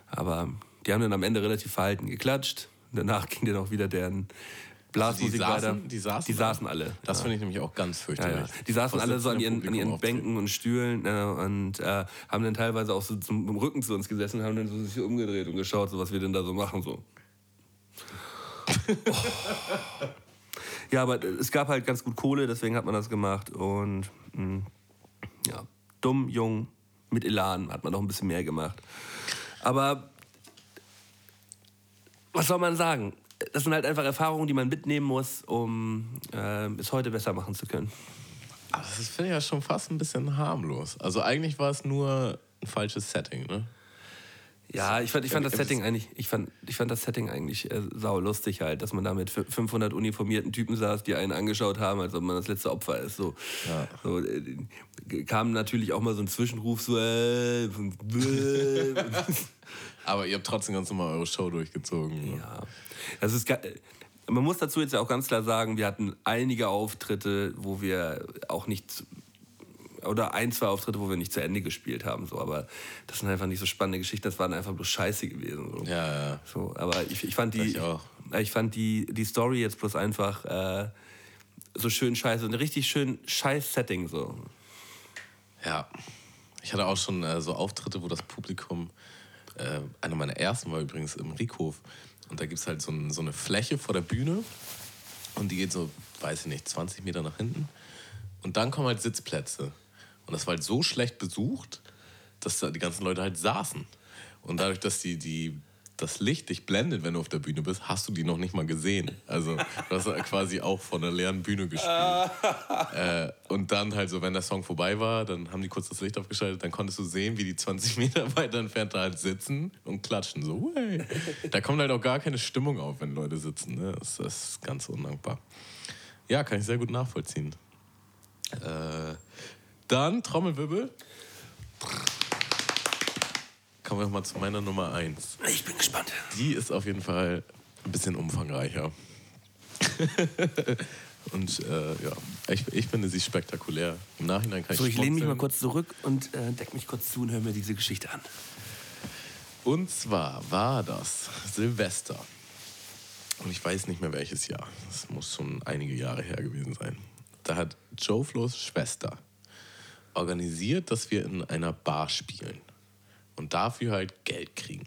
Aber die haben dann am Ende relativ verhalten geklatscht. Danach ging dann auch wieder deren Blasmusik die saßen- weiter. die saßen die saßen alle. Das ja. finde ich nämlich auch ganz Ja, fürchterlich. ja. Die saßen alle so an ihren, an ihren? Bänken und Stühlen äh, und äh, haben dann teilweise auch so zum im Rücken zu uns gesessen und haben dann so sich umgedreht und geschaut, so was wir denn da so machen. So. Oh. Ja, aber es gab halt ganz gut Kohle, deswegen hat man das gemacht. Und mh, ja, dumm, jung, mit Elan hat man noch ein bisschen mehr gemacht. Aber was soll man sagen? Das sind halt einfach Erfahrungen, die man mitnehmen muss, um äh, es heute besser machen zu können. Aber das finde ich ja schon fast ein bisschen harmlos. Also eigentlich war es nur ein falsches Setting, ne? Ja, ich fand, ich fand das Setting eigentlich, ich fand, ich fand das Setting eigentlich äh, sau lustig halt, dass man da mit f- 500 uniformierten Typen saß, die einen angeschaut haben, als ob man das letzte Opfer ist. So, so äh, kam natürlich auch mal so ein Zwischenruf so. Äh, Aber ihr habt trotzdem ganz normal eure Show durchgezogen. ne? ja, das ist. Man muss dazu jetzt ja auch ganz klar sagen, wir hatten einige Auftritte, wo wir auch nicht oder ein, zwei Auftritte, wo wir nicht zu Ende gespielt haben, so, aber das sind einfach nicht so spannende Geschichten, das waren einfach bloß Scheiße gewesen. So. Ja, ja. So, aber ich, ich fand die, Ich auch. ich fand die, die Story jetzt bloß einfach äh, so schön scheiße, ein richtig schön scheiß Setting so. Ja. Ich hatte auch schon äh, so Auftritte, wo das Publikum, äh, einer meiner ersten war übrigens im Riekhof. Und da gibt es halt so, ein, so eine Fläche vor der Bühne. Und die geht so, weiß ich nicht, 20 Meter nach hinten. Und dann kommen halt Sitzplätze. Und das war halt so schlecht besucht, dass da die ganzen Leute halt saßen. Und dadurch, dass die, die, das Licht dich blendet, wenn du auf der Bühne bist, hast du die noch nicht mal gesehen. Also du hast quasi auch von einer leeren Bühne gespielt. äh, und dann halt so, wenn der Song vorbei war, dann haben die kurz das Licht aufgeschaltet, dann konntest du sehen, wie die 20 Meter weiter entfernt da halt sitzen und klatschen. So, hey. Da kommt halt auch gar keine Stimmung auf, wenn Leute sitzen. Ne? Das, das ist ganz undankbar. Ja, kann ich sehr gut nachvollziehen. Äh, dann Trommelwirbel. Kommen wir mal zu meiner Nummer 1. Ich bin gespannt. Die ist auf jeden Fall ein bisschen umfangreicher. Und äh, ja, ich, ich finde sie spektakulär. Im Nachhinein kann So, ich ich lehne mich mal kurz zurück und äh, deck mich kurz zu und höre mir diese Geschichte an. Und zwar war das Silvester. Und ich weiß nicht mehr welches Jahr. Das muss schon einige Jahre her gewesen sein. Da hat Joe Flo's Schwester organisiert, dass wir in einer Bar spielen. Und dafür halt Geld kriegen.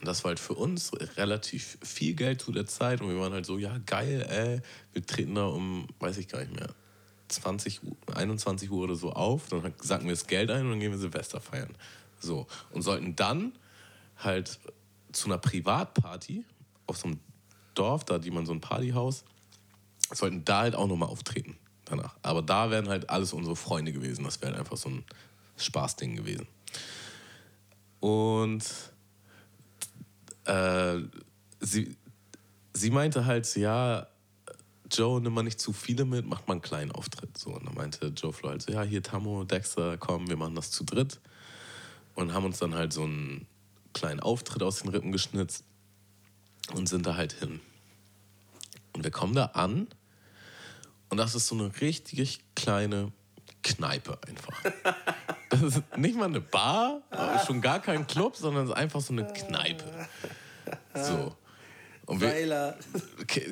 Und das war halt für uns relativ viel Geld zu der Zeit. Und wir waren halt so, ja geil, ey. Wir treten da um, weiß ich gar nicht mehr, 20 Uhr, 21 Uhr oder so auf. Dann sacken wir das Geld ein und dann gehen wir Silvester feiern. So. Und sollten dann halt zu einer Privatparty auf so einem Dorf, da die man so ein Partyhaus, sollten da halt auch nochmal auftreten danach. Aber da wären halt alles unsere Freunde gewesen. Das wäre halt einfach so ein Spaßding gewesen. Und äh, sie, sie meinte halt, ja, Joe, nimm mal nicht zu viele mit, macht mal einen kleinen Auftritt. So, und dann meinte Joe Flo halt so, ja, hier Tammo, Dexter, komm, wir machen das zu dritt. Und haben uns dann halt so einen kleinen Auftritt aus den Rippen geschnitzt und sind da halt hin. Und wir kommen da an und das ist so eine richtig kleine Kneipe einfach. Das ist nicht mal eine Bar, schon gar kein Club, sondern es ist einfach so eine Kneipe. So. Und wir,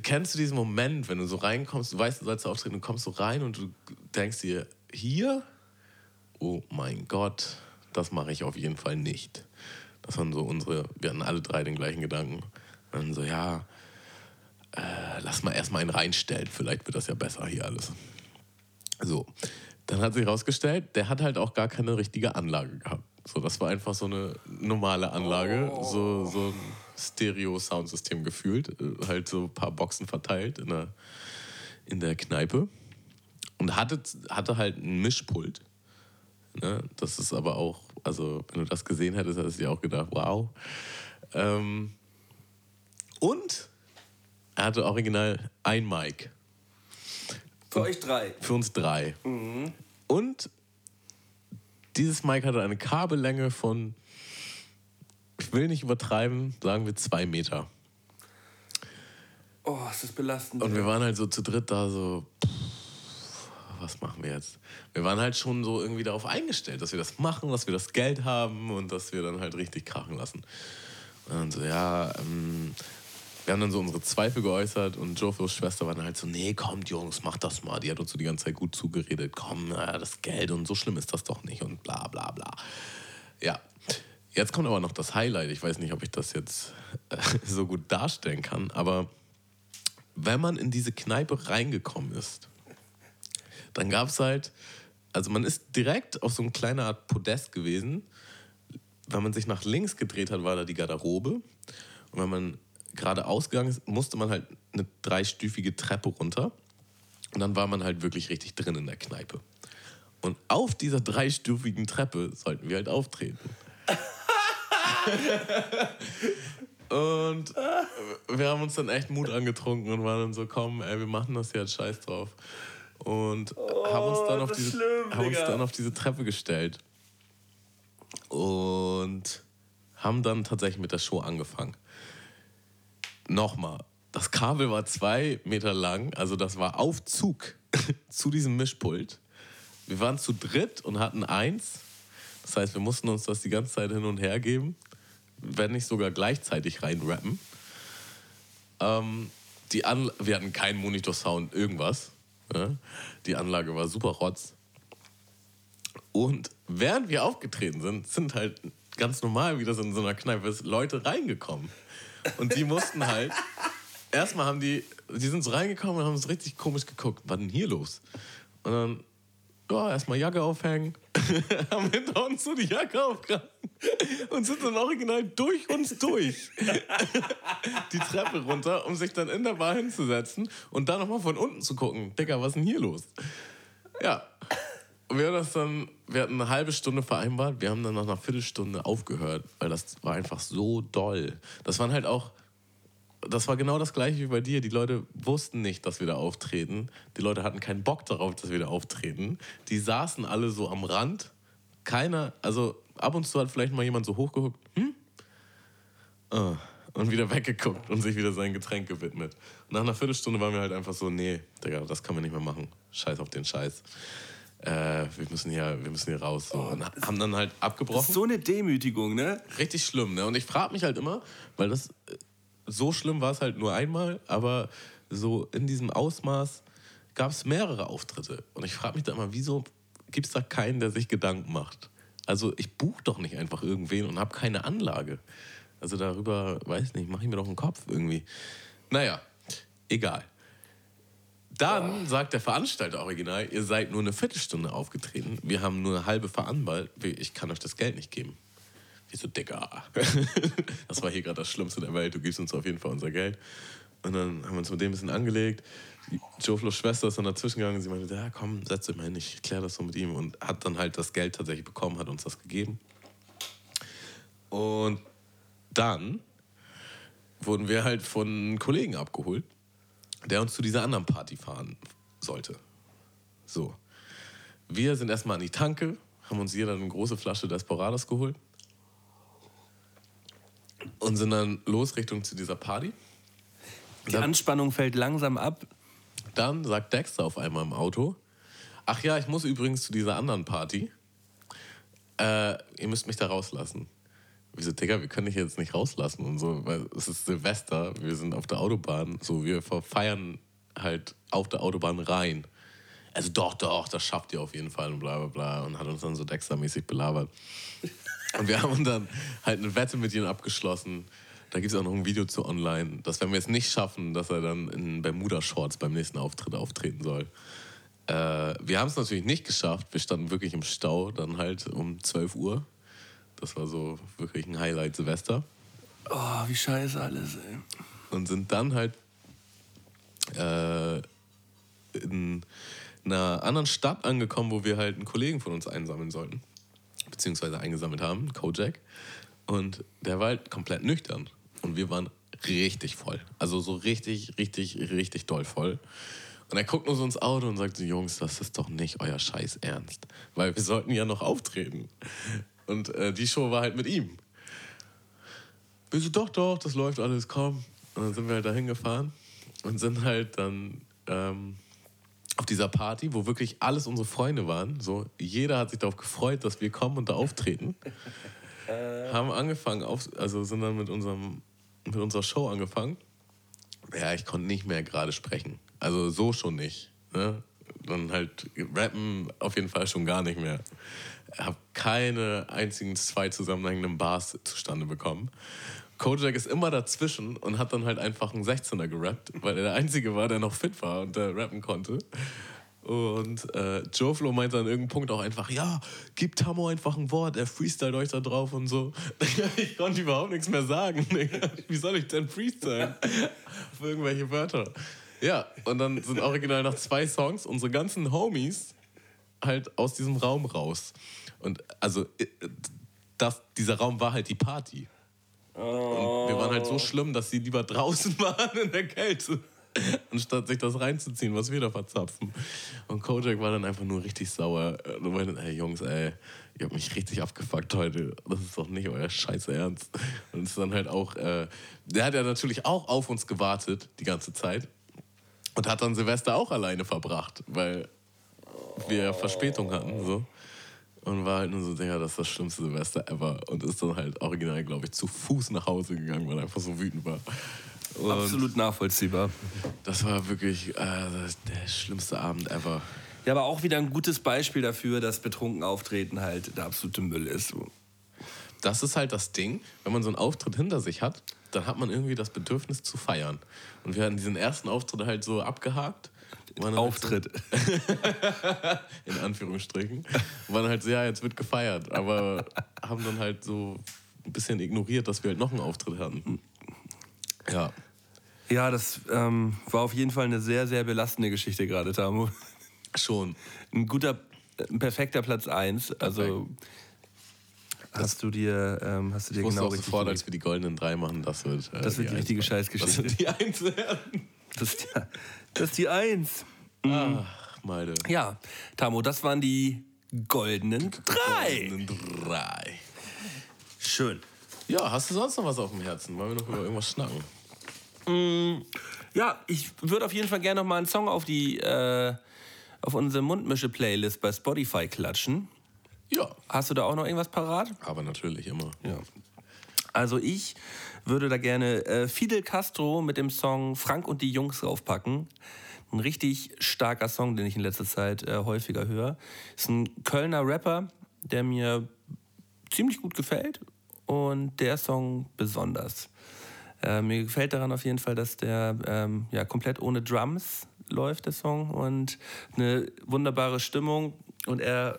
Kennst du diesen Moment, wenn du so reinkommst, du weißt, du sollst auftreten, du kommst so rein und du denkst dir, hier? Oh mein Gott, das mache ich auf jeden Fall nicht. Das waren so unsere, wir hatten alle drei den gleichen Gedanken. Und dann so, ja, äh, lass mal erstmal einen reinstellen, vielleicht wird das ja besser hier alles. So, dann hat sich herausgestellt, der hat halt auch gar keine richtige Anlage gehabt. So, das war einfach so eine normale Anlage, so, so ein Stereo-Soundsystem gefühlt, äh, halt so ein paar Boxen verteilt in der, in der Kneipe und hatte, hatte halt ein Mischpult. Ne? Das ist aber auch, also wenn du das gesehen hättest, hättest du dir auch gedacht, wow. Ähm, und er hatte original ein Mic. Für euch drei. Für uns drei. Und dieses Mic hatte eine Kabellänge von, ich will nicht übertreiben, sagen wir zwei Meter. Oh, ist das belastend. Und wir waren halt so zu dritt da so, pff, was machen wir jetzt? Wir waren halt schon so irgendwie darauf eingestellt, dass wir das machen, dass wir das Geld haben und dass wir dann halt richtig krachen lassen. Und dann so, ja, ähm, wir haben dann so unsere Zweifel geäußert und Jofos Schwester war dann halt so, nee, kommt Jungs, mach das mal. Die hat uns so die ganze Zeit gut zugeredet, komm, na, das Geld und so schlimm ist das doch nicht und bla bla bla. Ja, jetzt kommt aber noch das Highlight. Ich weiß nicht, ob ich das jetzt äh, so gut darstellen kann, aber wenn man in diese Kneipe reingekommen ist, dann gab es halt, also man ist direkt auf so eine kleine Art Podest gewesen. Wenn man sich nach links gedreht hat, war da die Garderobe. Und wenn man gerade ausgegangen ist, musste man halt eine dreistufige Treppe runter. Und dann war man halt wirklich richtig drin in der Kneipe. Und auf dieser dreistufigen Treppe sollten wir halt auftreten. Und wir haben uns dann echt Mut angetrunken und waren dann so, komm, ey, wir machen das jetzt, scheiß drauf. Und haben, uns dann auf das ist diese, schlimm, haben uns dann auf diese Treppe gestellt. Und haben dann tatsächlich mit der Show angefangen. Nochmal, das Kabel war zwei Meter lang, also das war Aufzug zu diesem Mischpult. Wir waren zu dritt und hatten eins. Das heißt, wir mussten uns das die ganze Zeit hin und her geben, wenn nicht sogar gleichzeitig reinrappen. Ähm, die An wir hatten keinen Monitor-Sound, irgendwas. Ja? Die Anlage war super rotz. Und während wir aufgetreten sind, sind halt ganz normal, wie das in so einer Kneipe ist, Leute reingekommen. Und die mussten halt, erstmal haben die, die sind so reingekommen und haben so richtig komisch geguckt. Was denn hier los? Und dann, ja, erstmal Jacke aufhängen, haben hinter uns so die Jacke aufgehangen und sind dann original durch uns durch die Treppe runter, um sich dann in der Bar hinzusetzen und dann nochmal von unten zu gucken. Digga, was ist denn hier los? Ja. Wir haben das dann, wir hatten eine halbe Stunde vereinbart, wir haben dann nach einer Viertelstunde aufgehört, weil das war einfach so doll. Das waren halt auch, das war genau das gleiche wie bei dir. Die Leute wussten nicht, dass wir da auftreten. Die Leute hatten keinen Bock darauf, dass wir da auftreten. Die saßen alle so am Rand. Keiner, also ab und zu hat vielleicht mal jemand so hochgeguckt, hm? Ah, und wieder weggeguckt und sich wieder sein Getränk gewidmet. Nach einer Viertelstunde waren wir halt einfach so, nee, Digga, das können wir nicht mehr machen. Scheiß auf den Scheiß. Äh, wir, müssen hier, wir müssen hier raus. So. Und haben dann halt Das abgebrochen. ist so eine Demütigung, ne? Richtig schlimm, ne? Und ich frage mich halt immer, weil das äh, so schlimm war es halt nur einmal, aber so in diesem Ausmaß gab es mehrere Auftritte. Und ich frage mich da immer, wieso gibt es da keinen, der sich Gedanken macht? Also ich buche doch nicht einfach irgendwen und habe keine Anlage. Also darüber, weiß nicht, mache ich mir doch einen Kopf irgendwie. Naja, egal. Dann sagt der Veranstalter original, ihr seid nur eine Viertelstunde aufgetreten. Wir haben nur eine halbe veranbalt. Ich kann euch das Geld nicht geben. Ich so, Digga. Das war hier gerade das Schlimmste der Welt. Du gibst uns auf jeden Fall unser Geld. Und dann haben wir uns mit dem ein bisschen angelegt. Joe Flo's Schwester ist dann dazwischen gegangen. Sie meinte, ja, komm, setz dich mal hin, ich kläre das so mit ihm. Und hat dann halt das Geld tatsächlich bekommen, hat uns das gegeben. Und dann wurden wir halt von Kollegen abgeholt, der uns zu dieser anderen Party fahren sollte. So. Wir sind erstmal an die Tanke, haben uns jeder eine große Flasche Desperados geholt und sind dann los Richtung zu dieser Party. Die Anspannung fällt langsam ab. Dann sagt Dexter auf einmal im Auto, ach ja, ich muss übrigens zu dieser anderen Party. äh, ihr müsst mich da rauslassen. Wir so, Digga, wir können dich jetzt nicht rauslassen und so, weil es ist Silvester, wir sind auf der Autobahn, so, wir feiern halt auf der Autobahn rein. Also doch, doch, das schafft ihr auf jeden Fall und bla bla bla und hat uns dann so Dexter-mäßig belabert. Und wir haben dann halt eine Wette mit ihm abgeschlossen. Da gibt es auch noch ein Video zu online, dass wenn wir es nicht schaffen, dass er dann in Bermuda-Shorts beim nächsten Auftritt auftreten soll. Äh, wir haben es natürlich nicht geschafft. Wir standen wirklich im Stau, dann halt um 12 Uhr. Das war so wirklich ein Highlight Silvester. Oh, wie scheiße alles, ey. Und sind dann halt äh, in einer anderen Stadt angekommen, wo wir halt einen Kollegen von uns einsammeln sollten. Beziehungsweise eingesammelt haben, Kojak. Und der war halt komplett nüchtern. Und wir waren richtig voll. Also so richtig, richtig, richtig doll voll. Und er guckt so ins Auto und sagt so, Jungs, das ist doch nicht euer Scheiß Ernst. Weil wir sollten ja noch auftreten. Und äh, die Show war halt mit ihm. Wir so, doch, doch, das läuft alles, komm. Und dann sind wir halt dahin gefahren und sind halt dann ähm, auf dieser Party, wo wirklich alles unsere Freunde waren. So, jeder hat sich darauf gefreut, dass wir kommen und da auftreten. Haben angefangen, auf, also sind dann mit, unserem, mit unserer Show angefangen. Ja, ich konnte nicht mehr gerade sprechen. Also so schon nicht. Ne? Dann halt rappen auf jeden Fall schon gar nicht mehr. Habe keine einzigen zwei zusammenhängenden Bars zustande bekommen. Kojak ist immer dazwischen und hat dann halt einfach einen 16er gerappt, weil er der Einzige war, der noch fit war und der rappen konnte. Und äh, Joe Flo meinte an irgendeinem Punkt auch einfach, ja, gib Tammo einfach ein Wort, er freestylt euch da drauf und so. Ich konnte überhaupt nichts mehr sagen. Wie soll ich denn freestylen? Für irgendwelche Wörter. Ja, und dann sind original nach zwei Songs unsere ganzen Homies halt aus diesem Raum raus. Und also, äh, das, dieser Raum war halt die Party. Und wir waren halt so schlimm, dass sie lieber draußen waren in der Kälte, anstatt sich das reinzuziehen, was wir da verzapfen. Und Kojak war dann einfach nur richtig sauer. Und meinte, ey Jungs, ey, ihr habt mich richtig abgefuckt heute. Das ist doch nicht euer Scheiße Ernst. Und es ist dann halt auch, äh, der hat ja natürlich auch auf uns gewartet die ganze Zeit. Und hat dann Silvester auch alleine verbracht, weil wir Verspätung hatten. So. Und war halt nur so, Digga, das ist das schlimmste Silvester ever. Und ist dann halt original, glaube ich, zu Fuß nach Hause gegangen, weil er einfach so wütend war. Und Absolut nachvollziehbar. Das war wirklich äh, der schlimmste Abend ever. Ja, aber auch wieder ein gutes Beispiel dafür, dass betrunken auftreten halt der absolute Müll ist. So. Das ist halt das Ding, wenn man so einen Auftritt hinter sich hat, dann hat man irgendwie das Bedürfnis zu feiern. Und wir hatten diesen ersten Auftritt halt so abgehakt. Dann Auftritt. Halt so, in Anführungsstrichen. Waren halt so, ja, jetzt wird gefeiert. Aber haben dann halt so ein bisschen ignoriert, dass wir halt noch einen Auftritt hatten. Ja. Ja, das ähm, war auf jeden Fall eine sehr, sehr belastende Geschichte gerade, Tamu. Schon. Ein guter, ein perfekter Platz 1. Also hast du dir, ähm, hast du dir Ich genau auch richtig sofort, als wir die goldenen drei machen, das wird. Äh, Das wird die richtige Eins- Scheißgeschichte. Das wird die Eins werden. Das ist die, das ist die Eins. Ach, meine. Ja, Tamu, das waren die goldenen drei. Goldenen drei. Schön. Ja, hast du sonst noch was auf dem Herzen? Wollen wir noch über irgendwas schnacken? Ja, ich würde auf jeden Fall gerne noch mal einen Song auf die äh, auf unsere Mundmische-Playlist bei Spotify klatschen. Ja. Hast du da auch noch irgendwas parat? Aber natürlich immer. Ja. Also ich würde da gerne äh, Fidel Castro mit dem Song Frank und die Jungs raufpacken. Ein richtig starker Song, den ich in letzter Zeit äh, häufiger höre. Ist ein Kölner Rapper, der mir ziemlich gut gefällt und der Song besonders. Äh, mir gefällt daran auf jeden Fall, dass der ähm, ja, komplett ohne Drums läuft, der Song, und eine wunderbare Stimmung. Und er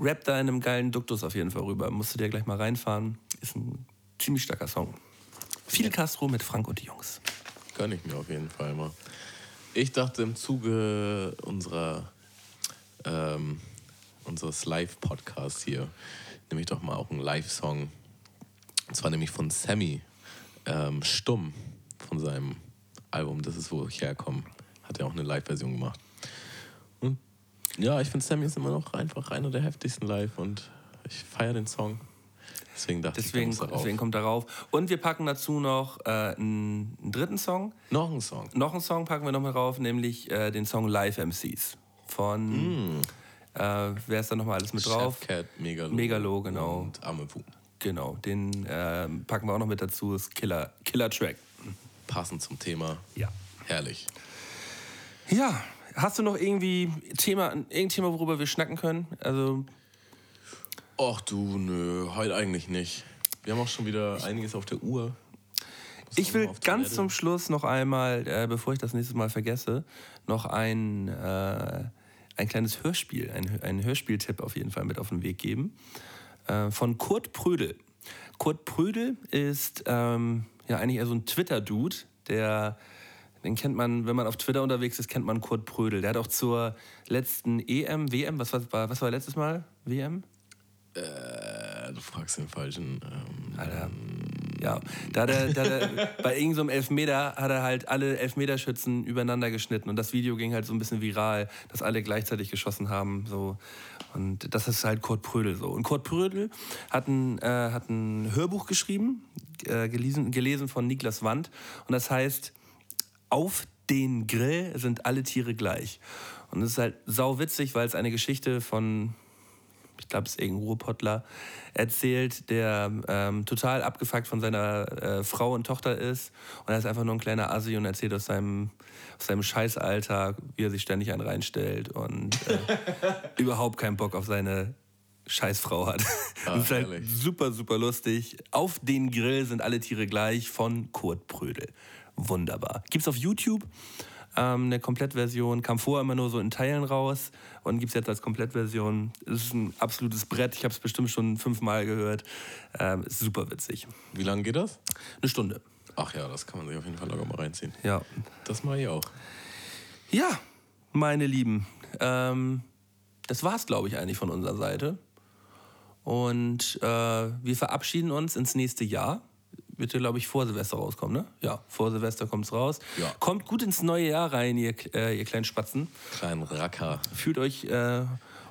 rappt da in einem geilen Duktus auf jeden Fall rüber. Musst du dir gleich mal reinfahren. Ist ein ziemlich starker Song. Fidel Castro mit Frank und die Jungs. Gönn ich mir auf jeden Fall mal. Ich dachte im Zuge unserer ähm, unseres Live-Podcasts hier, nehme ich doch mal auch einen Live-Song. Und zwar nämlich von Sammy ähm, Stumm von seinem Album Das ist, wo ich herkomme. Hat er auch eine Live-Version gemacht. Und ja, ich finde Sammy ist immer noch einfach einer der heftigsten live und ich feiere den Song. Deswegen dachte Deswegen, ich, da muss er rauf. deswegen kommt er rauf. Und wir packen dazu noch äh, einen, einen dritten Song. noch ein Song. Noch einen Song packen wir noch mal rauf, nämlich äh, den Song Live MCs von Mm. Äh, wer ist da nochmal alles mit drauf? Chefcat, Megalo. Megalo, genau. Und Amepu. Genau, den äh, packen wir auch noch mit dazu. Ist Killer, Killer Track. Passend zum Thema. Ja. Herrlich. Ja, hast du noch irgendwie Thema, irgendein Thema, worüber wir schnacken können? Also, Och du, nö, heute eigentlich nicht. Wir haben auch schon wieder einiges auf der Uhr. Ich will ganz zum Schluss noch einmal, äh, bevor ich das nächste Mal vergesse, noch ein, äh, ein kleines Hörspiel, ein, ein Hörspieltipp auf jeden Fall mit auf den Weg geben. Äh, von Kurt Prödel. Kurt Prödel ist ähm, ja eigentlich eher so ein Twitter-Dude, der. Den kennt man, wenn man auf Twitter unterwegs ist, kennt man Kurt Prödel. Der hat auch zur letzten EM, WM, was war, was war letztes Mal? WM? Äh, du fragst den falschen. Ähm, Alter. Ja, da hat er, da hat er, bei irgendeinem so Elfmeter hat er halt alle Elfmeterschützen übereinander geschnitten und das Video ging halt so ein bisschen viral, dass alle gleichzeitig geschossen haben. So. Und das ist halt Kurt Prödel so. Und Kurt Prödel hat ein, äh, hat ein Hörbuch geschrieben, äh, gelesen, gelesen von Niklas Wand und das heißt Auf den Grill sind alle Tiere gleich. Und es ist halt sau witzig, weil es eine Geschichte von ich glaube, es ist irgendein Ruhrpottler, erzählt, der ähm, total abgefuckt von seiner äh, Frau und Tochter ist. Und er ist einfach nur ein kleiner Assi und erzählt aus seinem, aus seinem Scheißalltag, wie er sich ständig einen reinstellt und äh, überhaupt keinen Bock auf seine Scheißfrau hat. das ist halt super, super lustig. Auf den Grill sind alle Tiere gleich von Kurt Prödel. Wunderbar. Gibt's auf YouTube. Ähm, eine Komplettversion kam vorher immer nur so in Teilen raus und gibt es jetzt als Komplettversion. Es ist ein absolutes Brett. Ich habe es bestimmt schon fünfmal gehört. Ähm, ist super witzig. Wie lange geht das? Eine Stunde. Ach ja, das kann man sich auf jeden Fall locker mal reinziehen. Ja. Das mache ich auch. Ja, meine Lieben. Ähm, das war's, glaube ich, eigentlich von unserer Seite. Und äh, wir verabschieden uns ins nächste Jahr. Wird ja, glaube ich, vor Silvester rauskommen, ne? Ja, vor Silvester kommt's raus. Ja. Kommt gut ins neue Jahr rein, ihr, äh, ihr kleinen Spatzen. Kleinen Racker. Fühlt euch äh,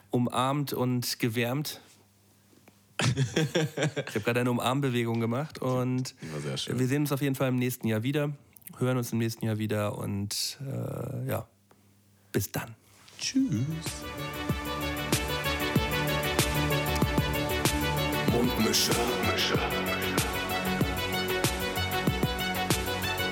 umarmt und gewärmt. ich habe gerade eine Umarmbewegung gemacht und Die war sehr schön. wir sehen uns auf jeden Fall im nächsten Jahr wieder, hören uns im nächsten Jahr wieder und äh, ja, bis dann. Tschüss. Mundmische.